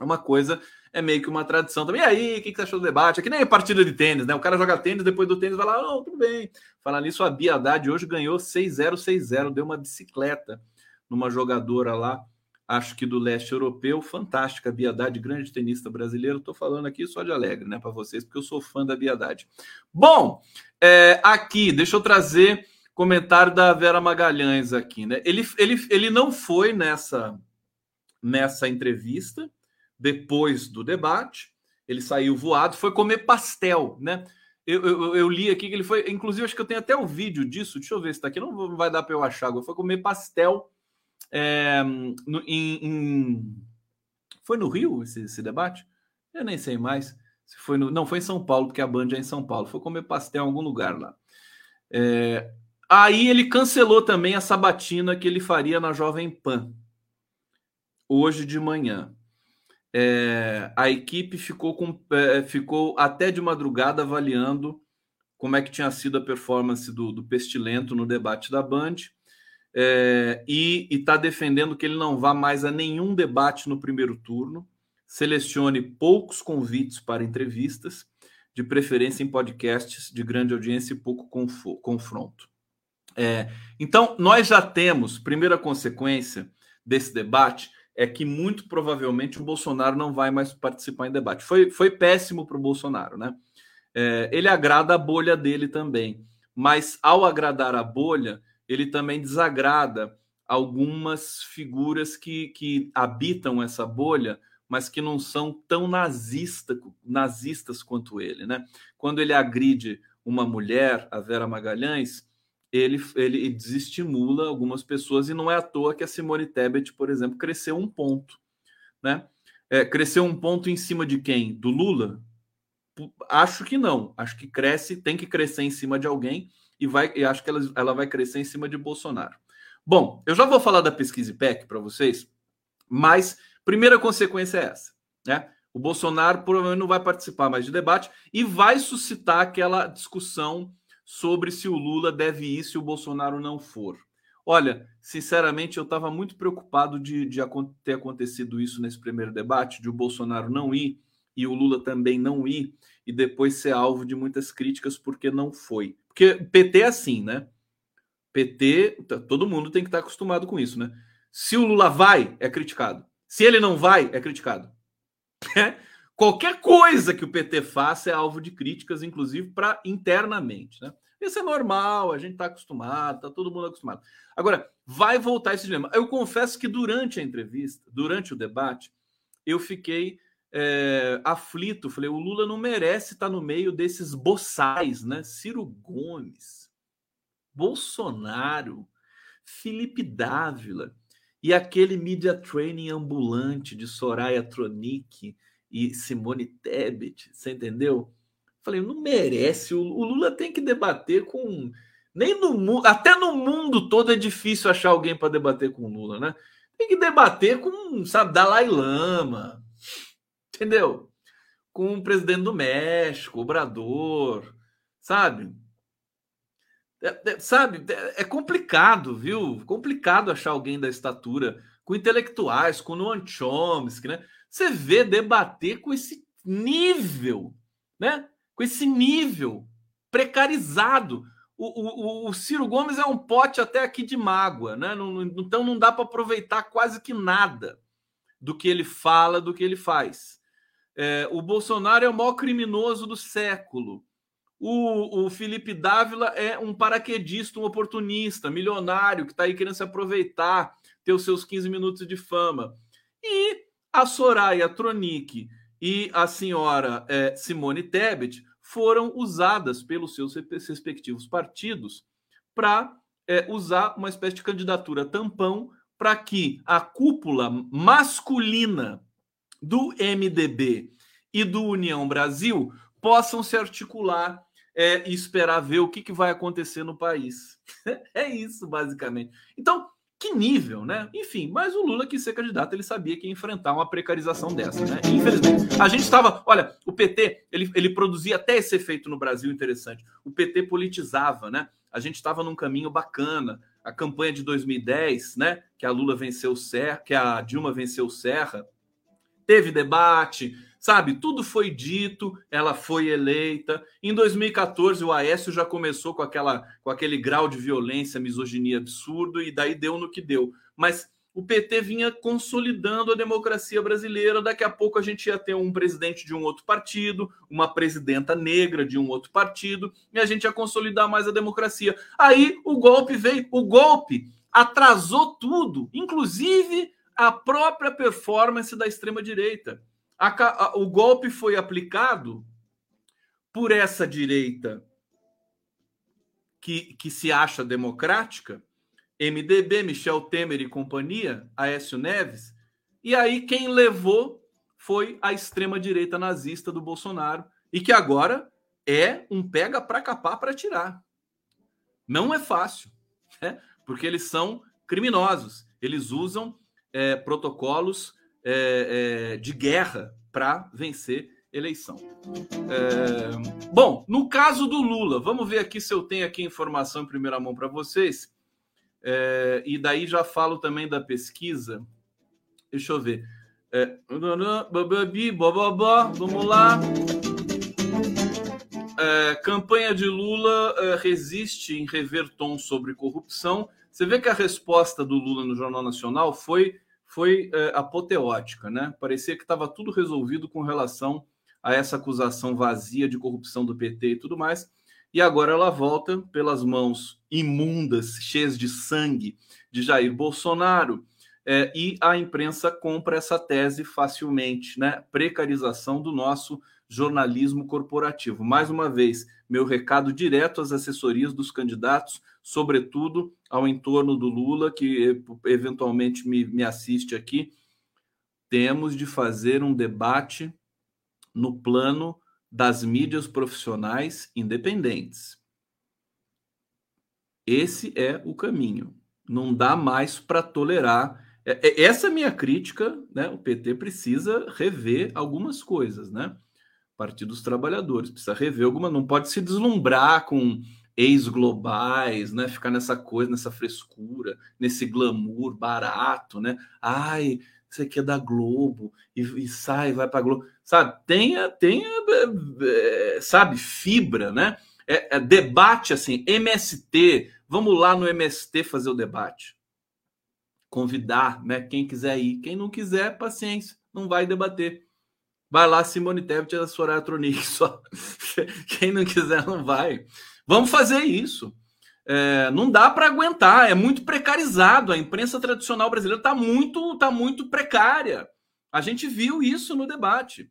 É uma coisa, é meio que uma tradição também. E aí, o que, que você achou do debate? É que nem partida de tênis, né? O cara joga tênis, depois do tênis vai lá, tudo bem. Falar nisso, a Bia Haddad hoje ganhou 6-0, 6-0, deu uma bicicleta numa jogadora lá, acho que do leste europeu, fantástica, Bia Haddad, grande tenista brasileiro. Estou falando aqui só de alegre, né, para vocês, porque eu sou fã da Bia Haddad. Bom, é, aqui, deixa eu trazer comentário da Vera Magalhães aqui, né? Ele, ele, ele não foi nessa, nessa entrevista depois do debate, ele saiu voado, foi comer pastel, né? Eu, eu, eu, li aqui que ele foi, inclusive acho que eu tenho até o um vídeo disso, deixa eu ver se está aqui, não vai dar para eu achar. Foi comer pastel é, no, em, em, Foi no Rio esse, esse, debate? Eu nem sei mais. Se foi no, não, foi em São Paulo, porque a Band é em São Paulo. Foi comer pastel em algum lugar lá. É, Aí ele cancelou também a sabatina que ele faria na Jovem Pan hoje de manhã. É, a equipe ficou, com, é, ficou até de madrugada avaliando como é que tinha sido a performance do, do Pestilento no debate da Band é, e está defendendo que ele não vá mais a nenhum debate no primeiro turno, selecione poucos convites para entrevistas, de preferência em podcasts de grande audiência e pouco confronto. É, então, nós já temos, primeira consequência desse debate é que muito provavelmente o Bolsonaro não vai mais participar em debate. Foi, foi péssimo para o Bolsonaro, né? É, ele agrada a bolha dele também, mas ao agradar a bolha, ele também desagrada algumas figuras que, que habitam essa bolha, mas que não são tão nazista, nazistas quanto ele, né? Quando ele agride uma mulher, a Vera Magalhães, ele, ele desestimula algumas pessoas e não é à toa que a Simone Tebet, por exemplo, cresceu um ponto, né? É, cresceu um ponto em cima de quem? Do Lula? Acho que não. Acho que cresce, tem que crescer em cima de alguém e vai. E acho que ela, ela vai crescer em cima de Bolsonaro. Bom, eu já vou falar da pesquisa IPEC para vocês, mas primeira consequência é essa, né? O Bolsonaro provavelmente não vai participar mais de debate e vai suscitar aquela discussão sobre se o Lula deve ir se o Bolsonaro não for. Olha, sinceramente, eu estava muito preocupado de, de, ter acontecido isso nesse primeiro debate, de o Bolsonaro não ir e o Lula também não ir, e depois ser alvo de muitas críticas porque não foi. Porque PT é assim, né? PT, todo mundo tem que estar acostumado com isso, né? Se o Lula vai, é criticado. Se ele não vai, é criticado. *laughs* É? Qualquer coisa que o PT faça é alvo de críticas, inclusive para internamente. Né? Isso é normal, a gente está acostumado, está todo mundo acostumado. Agora, vai voltar esse dilema. Eu confesso que durante a entrevista, durante o debate, eu fiquei é, aflito. Falei, o Lula não merece estar no meio desses boçais, né? Ciro Gomes, Bolsonaro, Felipe Dávila e aquele media training ambulante de Soraya Tronic e Simone Tebet, você entendeu? Falei, não merece. O, Lula tem que debater com. Nem no mundo, até no mundo todo é difícil achar alguém para debater com o Lula, né? Tem que debater com, sabe, Dalai Lama, entendeu? com o presidente do México, Obrador, sabe? É, é, sabe, é, é complicado, viu? Complicado achar alguém da estatura com intelectuais, com Noam Chomsky, né? Você vê debater com esse nível, né? Com esse nível precarizado. O, o, o Ciro Gomes é um pote até aqui de mágoa, né? Não, então não dá para aproveitar quase que nada do que ele fala, do que ele faz. É, o Bolsonaro é o maior criminoso do século. O, o Felipe Dávila é um paraquedista, um oportunista, milionário, que está aí querendo se aproveitar, ter os seus 15 minutos de fama. E a Soraya Tronic e a senhora é, Simone Tebet foram usadas pelos seus respectivos partidos para é, usar uma espécie de candidatura tampão para que a cúpula masculina do MDB e do União Brasil possam se articular é, e esperar ver o que, que vai acontecer no país. *laughs* é isso, basicamente. Então, que nível, né? Enfim, mas o Lula quis ser candidato, ele sabia que ia enfrentar uma precarização dessa, né? Infelizmente, a gente estava, olha, o PT, ele, ele produzia até esse efeito no Brasil interessante. O PT politizava, né? A gente estava num caminho bacana. A campanha de 2010, né, que a Lula venceu o Serra, que a Dilma venceu Serra, teve debate, sabe? Tudo foi dito, ela foi eleita. Em 2014, o Aécio já começou com, aquela, com aquele grau de violência, misoginia absurdo, e daí deu no que deu. Mas o PT vinha consolidando a democracia brasileira. Daqui a pouco a gente ia ter um presidente de um outro partido, uma presidenta negra de um outro partido, e a gente ia consolidar mais a democracia. Aí o golpe veio, o golpe atrasou tudo, inclusive a própria performance da extrema-direita. O golpe foi aplicado por essa direita que, que se acha democrática, MDB, Michel Temer e companhia, Aécio Neves, e aí quem levou foi a extrema-direita nazista do Bolsonaro, e que agora é um pega para capar para tirar. Não é fácil, né? porque eles são criminosos, eles usam é, protocolos é, é, de guerra para vencer eleição. É, bom, no caso do Lula, vamos ver aqui se eu tenho aqui informação em primeira mão para vocês. É, e daí já falo também da pesquisa. Deixa eu ver. É, vamos lá. É, campanha de Lula é, resiste em rever tom sobre corrupção você vê que a resposta do Lula no Jornal Nacional foi, foi é, apoteótica, né? Parecia que estava tudo resolvido com relação a essa acusação vazia de corrupção do PT e tudo mais. E agora ela volta pelas mãos imundas, cheias de sangue de Jair Bolsonaro. É, e a imprensa compra essa tese facilmente, né? Precarização do nosso jornalismo corporativo. Mais uma vez, meu recado direto às assessorias dos candidatos sobretudo ao entorno do Lula, que eventualmente me, me assiste aqui, temos de fazer um debate no plano das mídias profissionais independentes. Esse é o caminho. Não dá mais para tolerar. É, é, essa é a minha crítica, né? O PT precisa rever algumas coisas, né? Partido dos Trabalhadores precisa rever alguma, não pode se deslumbrar com ex-globais, né? Ficar nessa coisa, nessa frescura, nesse glamour barato, né? Ai, isso aqui é da Globo e, e sai, vai para Globo, sabe? Tenha, tenha, é, sabe, fibra, né? É, é, debate assim, MST, vamos lá no MST fazer o debate. Convidar, né? Quem quiser ir, quem não quiser, paciência, não vai debater. Vai lá, Simone Tebet e a Soraya só. *laughs* Quem não quiser, não vai. Vamos fazer isso. É, não dá para aguentar, é muito precarizado. A imprensa tradicional brasileira está muito, tá muito precária. A gente viu isso no debate.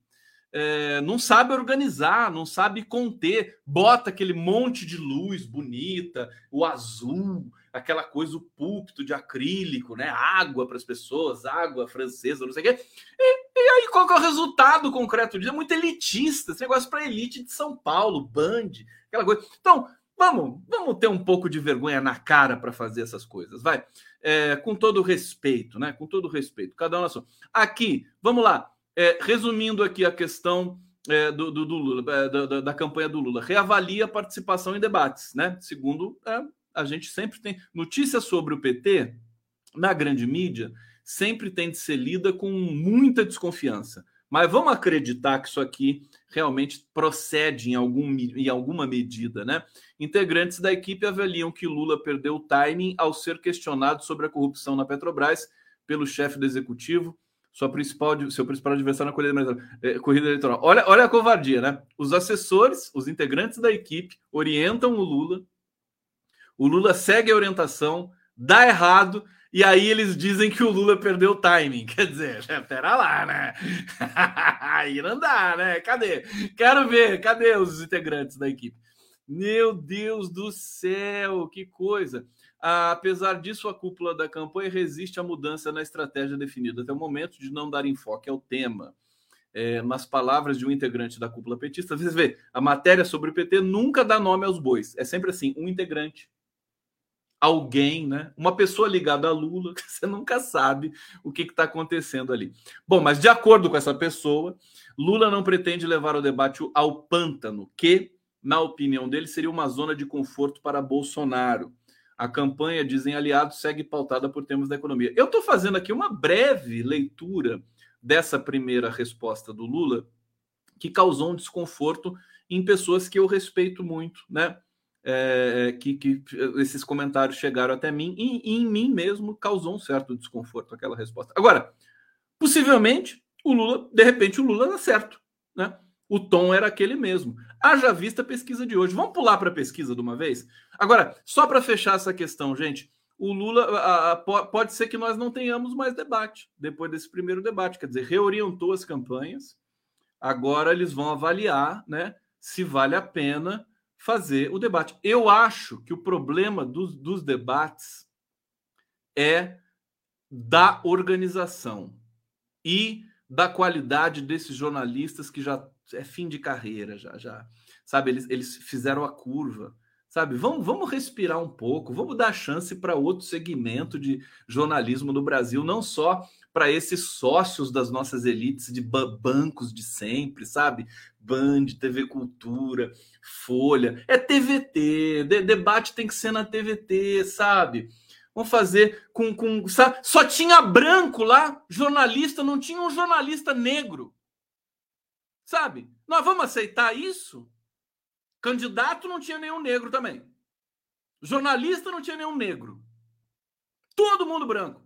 É, não sabe organizar, não sabe conter, bota aquele monte de luz bonita, o azul, aquela coisa, o púlpito de acrílico, né? Água para as pessoas, água francesa, não sei o quê. E, e, aí, qual é o resultado concreto disso? É muito elitista, esse negócio para elite de São Paulo, Band, aquela coisa. Então, vamos, vamos ter um pouco de vergonha na cara para fazer essas coisas, vai. É, com todo respeito, né? Com todo respeito, cada um na sua. Aqui, vamos lá. É, resumindo aqui a questão é, do, do, do, Lula, é, da, da, campanha do Lula. Reavalia a participação em debates, né? Segundo, é, a gente sempre tem notícias sobre o PT na grande mídia, sempre tem de ser lida com muita desconfiança. Mas vamos acreditar que isso aqui realmente procede em, algum, em alguma medida, né? Integrantes da equipe avaliam que Lula perdeu o timing ao ser questionado sobre a corrupção na Petrobras pelo chefe do executivo, sua principal, seu principal adversário na corrida, eh, corrida eleitoral. Olha, olha a covardia, né? Os assessores, os integrantes da equipe orientam o Lula, o Lula segue a orientação, dá errado, e aí eles dizem que o Lula perdeu o timing. Quer dizer, *laughs* pera lá, né? *laughs* aí não dá, né? Cadê? Quero ver, cadê os integrantes da equipe? Meu Deus do céu, que coisa! Apesar disso, a cúpula da campanha resiste à mudança na estratégia definida até o momento de não dar enfoque ao tema. É, nas palavras de um integrante da cúpula petista, você vê, a matéria sobre o PT nunca dá nome aos bois. É sempre assim, um integrante alguém, né? Uma pessoa ligada a Lula, *laughs* você nunca sabe o que está acontecendo ali. Bom, mas de acordo com essa pessoa, Lula não pretende levar o debate ao pântano, que, na opinião dele, seria uma zona de conforto para Bolsonaro. A campanha, dizem aliados, segue pautada por temas da economia. Eu estou fazendo aqui uma breve leitura dessa primeira resposta do Lula, que causou um desconforto em pessoas que eu respeito muito, né? É, que, que, esses comentários chegaram até mim e, e, em mim mesmo causou um certo desconforto aquela resposta. Agora, possivelmente o Lula, de repente o Lula dá certo, né? O tom era aquele mesmo. Haja vista a pesquisa de hoje. Vamos pular para a pesquisa de uma vez? Agora, só para fechar essa questão, gente, o Lula a, a, pode ser que nós não tenhamos mais debate depois desse primeiro debate, quer dizer, reorientou as campanhas. Agora eles vão avaliar, né, se vale a pena fazer o debate. Eu acho que o problema dos, dos debates é da organização e da qualidade desses jornalistas que já é fim de carreira, já, já sabe? Eles, eles fizeram a curva, sabe? Vamos, vamos respirar um pouco, vamos dar chance para outro segmento de jornalismo no Brasil, não só para esses sócios das nossas elites de bancos de sempre, sabe? Band, TV Cultura, Folha, é TVT, de, debate tem que ser na TVT, sabe? Vamos fazer com, com sabe? só tinha branco lá, jornalista, não tinha um jornalista negro. Sabe? Nós vamos aceitar isso? Candidato não tinha nenhum negro também. Jornalista não tinha nenhum negro. Todo mundo branco.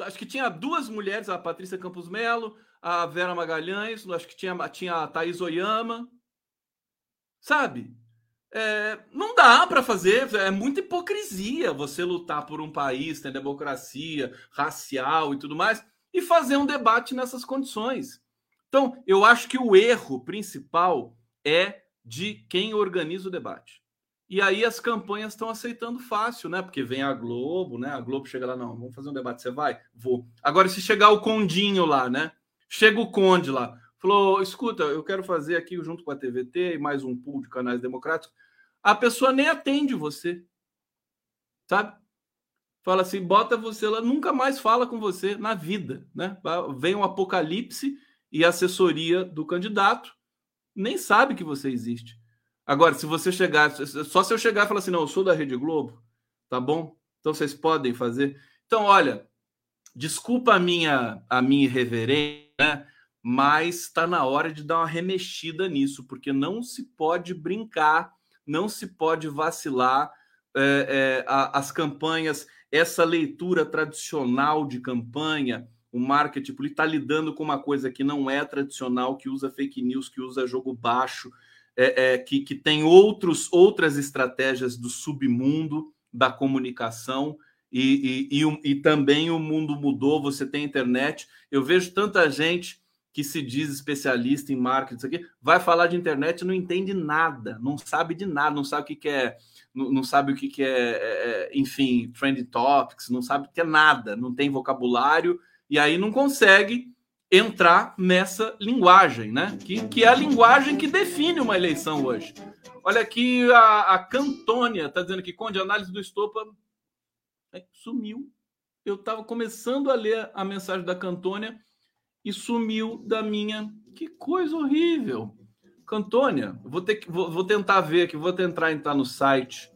Acho que tinha duas mulheres, a Patrícia Campos Melo, a Vera Magalhães, acho que tinha, tinha a Thaís Oyama. Sabe? É, não dá para fazer, é muita hipocrisia você lutar por um país, tem democracia racial e tudo mais, e fazer um debate nessas condições. Então, eu acho que o erro principal é de quem organiza o debate. E aí as campanhas estão aceitando fácil, né? Porque vem a Globo, né? A Globo chega lá, não, vamos fazer um debate, você vai? Vou. Agora, se chegar o Condinho lá, né? Chega o Conde lá, falou: escuta, eu quero fazer aqui junto com a TVT e mais um pool de canais democráticos. A pessoa nem atende você, sabe? Fala assim, bota você lá, nunca mais fala com você na vida, né? Vem um apocalipse e assessoria do candidato nem sabe que você existe. Agora, se você chegar, só se eu chegar e falar assim, não, eu sou da Rede Globo, tá bom? Então vocês podem fazer. Então, olha, desculpa a minha a minha irreverência, né? mas está na hora de dar uma remexida nisso, porque não se pode brincar, não se pode vacilar. É, é, as campanhas, essa leitura tradicional de campanha, o marketing está lidando com uma coisa que não é tradicional, que usa fake news, que usa jogo baixo, é, é, que, que tem outros, outras estratégias do submundo da comunicação e, e, e, e, também o mundo mudou, você tem internet. Eu vejo tanta gente que se diz especialista em marketing, aqui, vai falar de internet e não entende nada, não sabe de nada, não sabe o que, que é, não, não, sabe o que, que é, é, é enfim, trend topics, não sabe o que é nada, não tem vocabulário, e aí não consegue entrar nessa linguagem, né? Que, que é a linguagem que define uma eleição hoje. Olha aqui a, a Cantônia está dizendo que Conde, análise do Estopa é, sumiu. Eu estava começando a ler a mensagem da Cantônia e sumiu da minha. Que coisa horrível. Cantônia, vou, ter que, vou, vou tentar ver aqui, vou tentar entrar no site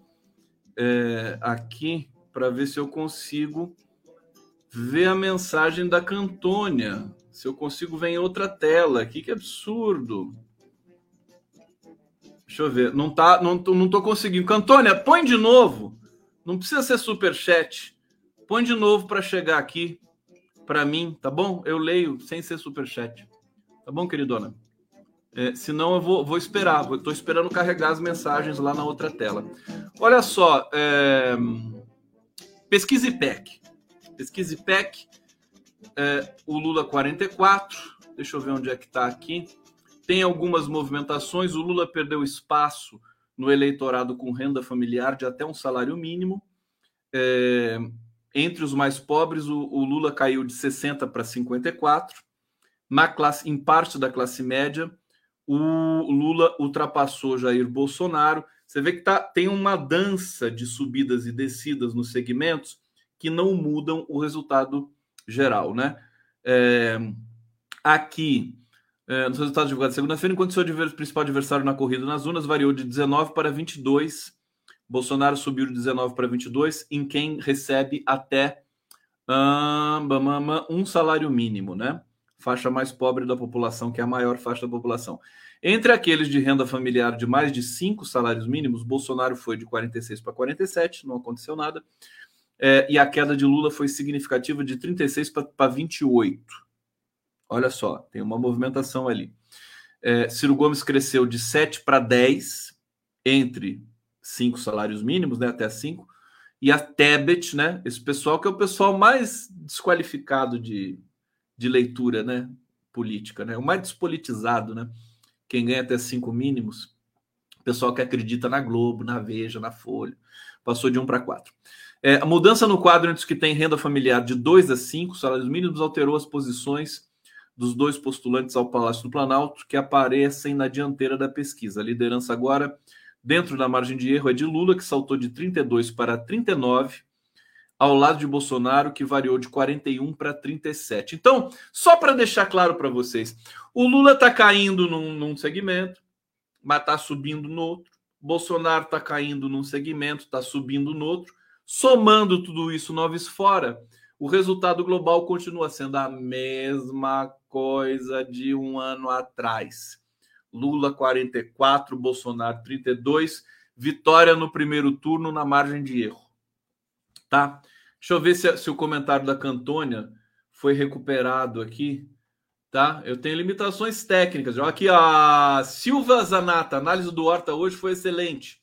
é, aqui para ver se eu consigo ver a mensagem da Cantônia. Se eu consigo ver em outra tela aqui, que absurdo. Deixa eu ver. Não tá, não, não tô conseguindo. Cantônia, põe de novo. Não precisa ser super chat. Põe de novo para chegar aqui para mim, tá bom? Eu leio sem ser super chat. Tá bom, queridona? É, senão eu vou, vou esperar. Estou esperando carregar as mensagens lá na outra tela. Olha só, é... pesquisa IPEC. Pesquisa IPEC, é, o Lula 44. Deixa eu ver onde é que está aqui. Tem algumas movimentações. O Lula perdeu espaço no eleitorado com renda familiar de até um salário mínimo. É, entre os mais pobres, o, o Lula caiu de 60 para 54. Na classe, em parte da classe média, o Lula ultrapassou Jair Bolsonaro. Você vê que tá, tem uma dança de subidas e descidas nos segmentos que não mudam o resultado geral, né? É, aqui, é, nos resultados divulgados segunda-feira, enquanto seu principal adversário na corrida nas urnas variou de 19 para 22 Bolsonaro subiu de 19 para 22 em quem recebe até um salário mínimo, né? Faixa mais pobre da população, que é a maior faixa da população. Entre aqueles de renda familiar de mais de cinco salários mínimos, Bolsonaro foi de 46 para 47, não aconteceu nada. É, e a queda de Lula foi significativa de 36 para 28. Olha só, tem uma movimentação ali. É, Ciro Gomes cresceu de 7 para 10 entre cinco salários mínimos, né, até cinco, e a Tebet, né, esse pessoal que é o pessoal mais desqualificado de, de leitura, né, política, né, o mais despolitizado, né, quem ganha até cinco mínimos, pessoal que acredita na Globo, na Veja, na Folha, passou de um para quatro. É, a mudança no quadro entre os que têm renda familiar de dois a cinco salários mínimos alterou as posições dos dois postulantes ao Palácio do Planalto que aparecem na dianteira da pesquisa. A liderança agora Dentro da margem de erro é de Lula, que saltou de 32 para 39, ao lado de Bolsonaro, que variou de 41 para 37. Então, só para deixar claro para vocês, o Lula está caindo num, num segmento, mas está subindo no outro. Bolsonaro está caindo num segmento, está subindo no outro. Somando tudo isso, noves fora, o resultado global continua sendo a mesma coisa de um ano atrás. Lula 44, Bolsonaro 32. Vitória no primeiro turno na margem de erro. Tá? Deixa eu ver se, se o comentário da Cantônia foi recuperado aqui. Tá? Eu tenho limitações técnicas. Aqui a Silva Zanata, análise do Horta hoje foi excelente.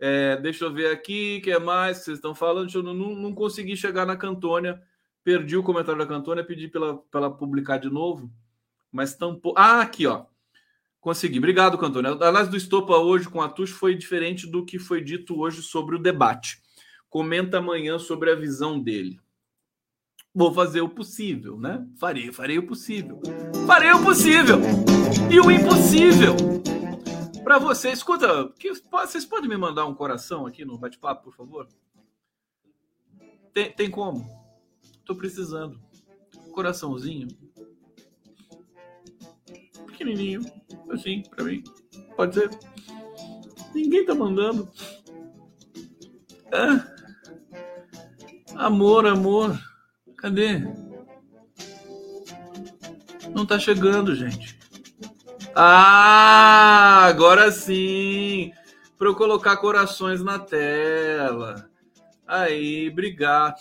É, deixa eu ver aqui, o que mais que vocês estão falando? Eu não, não, consegui chegar na Cantônia. Perdi o comentário da Cantônia, pedi para ela publicar de novo. Mas tampou. Ah, aqui, ó. Consegui. Obrigado, Cantônio. A análise do Estopa hoje com a Tush foi diferente do que foi dito hoje sobre o debate. Comenta amanhã sobre a visão dele. Vou fazer o possível, né? Farei, farei o possível. Farei o possível e o impossível. Para você, escuta, que, vocês podem me mandar um coração aqui no bate-papo, por favor? Tem, tem como? Tô precisando. Coraçãozinho. Pequenininho assim, para mim. Pode ser. Ninguém tá mandando. Ah. Amor, amor. Cadê? Não tá chegando, gente. Ah, agora sim. Para eu colocar corações na tela. Aí, brigar.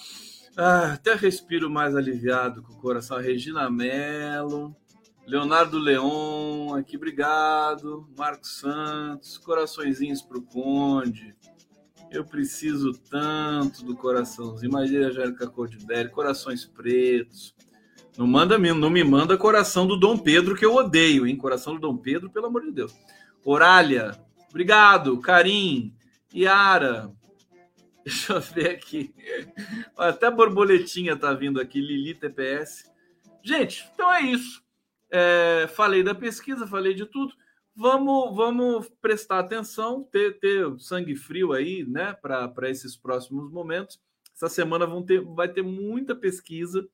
Ah, até respiro mais aliviado com o coração. Regina Mello. Leonardo Leon, aqui, obrigado. Marcos Santos, coraçõezinhos para o Conde. Eu preciso tanto do coraçãozinho. Imagina a Angélica Cordivelli, corações pretos. Não manda não me manda coração do Dom Pedro, que eu odeio, hein? Coração do Dom Pedro, pelo amor de Deus. Orália, obrigado. Karim, Yara. *laughs* Deixa eu ver aqui. Até borboletinha tá vindo aqui, Lili TPS. Gente, então é isso. É, falei da pesquisa, falei de tudo. Vamos, vamos prestar atenção, ter, ter sangue frio aí, né, para esses próximos momentos. Essa semana vão ter, vai ter muita pesquisa.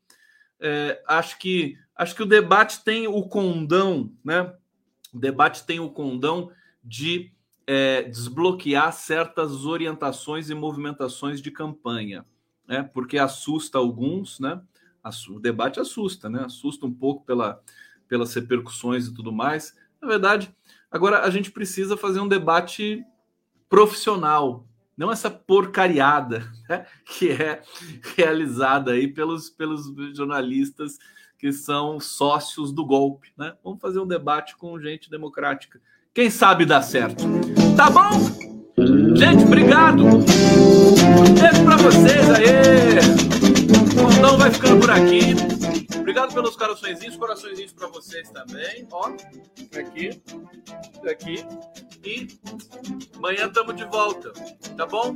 É, acho que acho que o debate tem o condão, né? O debate tem o condão de é, desbloquear certas orientações e movimentações de campanha, né? Porque assusta alguns, né? O debate assusta, né? Assusta um pouco pela, pelas repercussões e tudo mais. Na verdade, agora a gente precisa fazer um debate profissional, não essa porcariada né, que é realizada aí pelos, pelos jornalistas que são sócios do golpe. Né? Vamos fazer um debate com gente democrática. Quem sabe dá certo. Tá bom? Gente, obrigado. Beijo para vocês aí. O Condão vai ficando por aqui. Obrigado pelos coraçõezinhos, coraçõezinhos para vocês também. Ó, aqui, aqui. E amanhã tamo de volta, tá bom?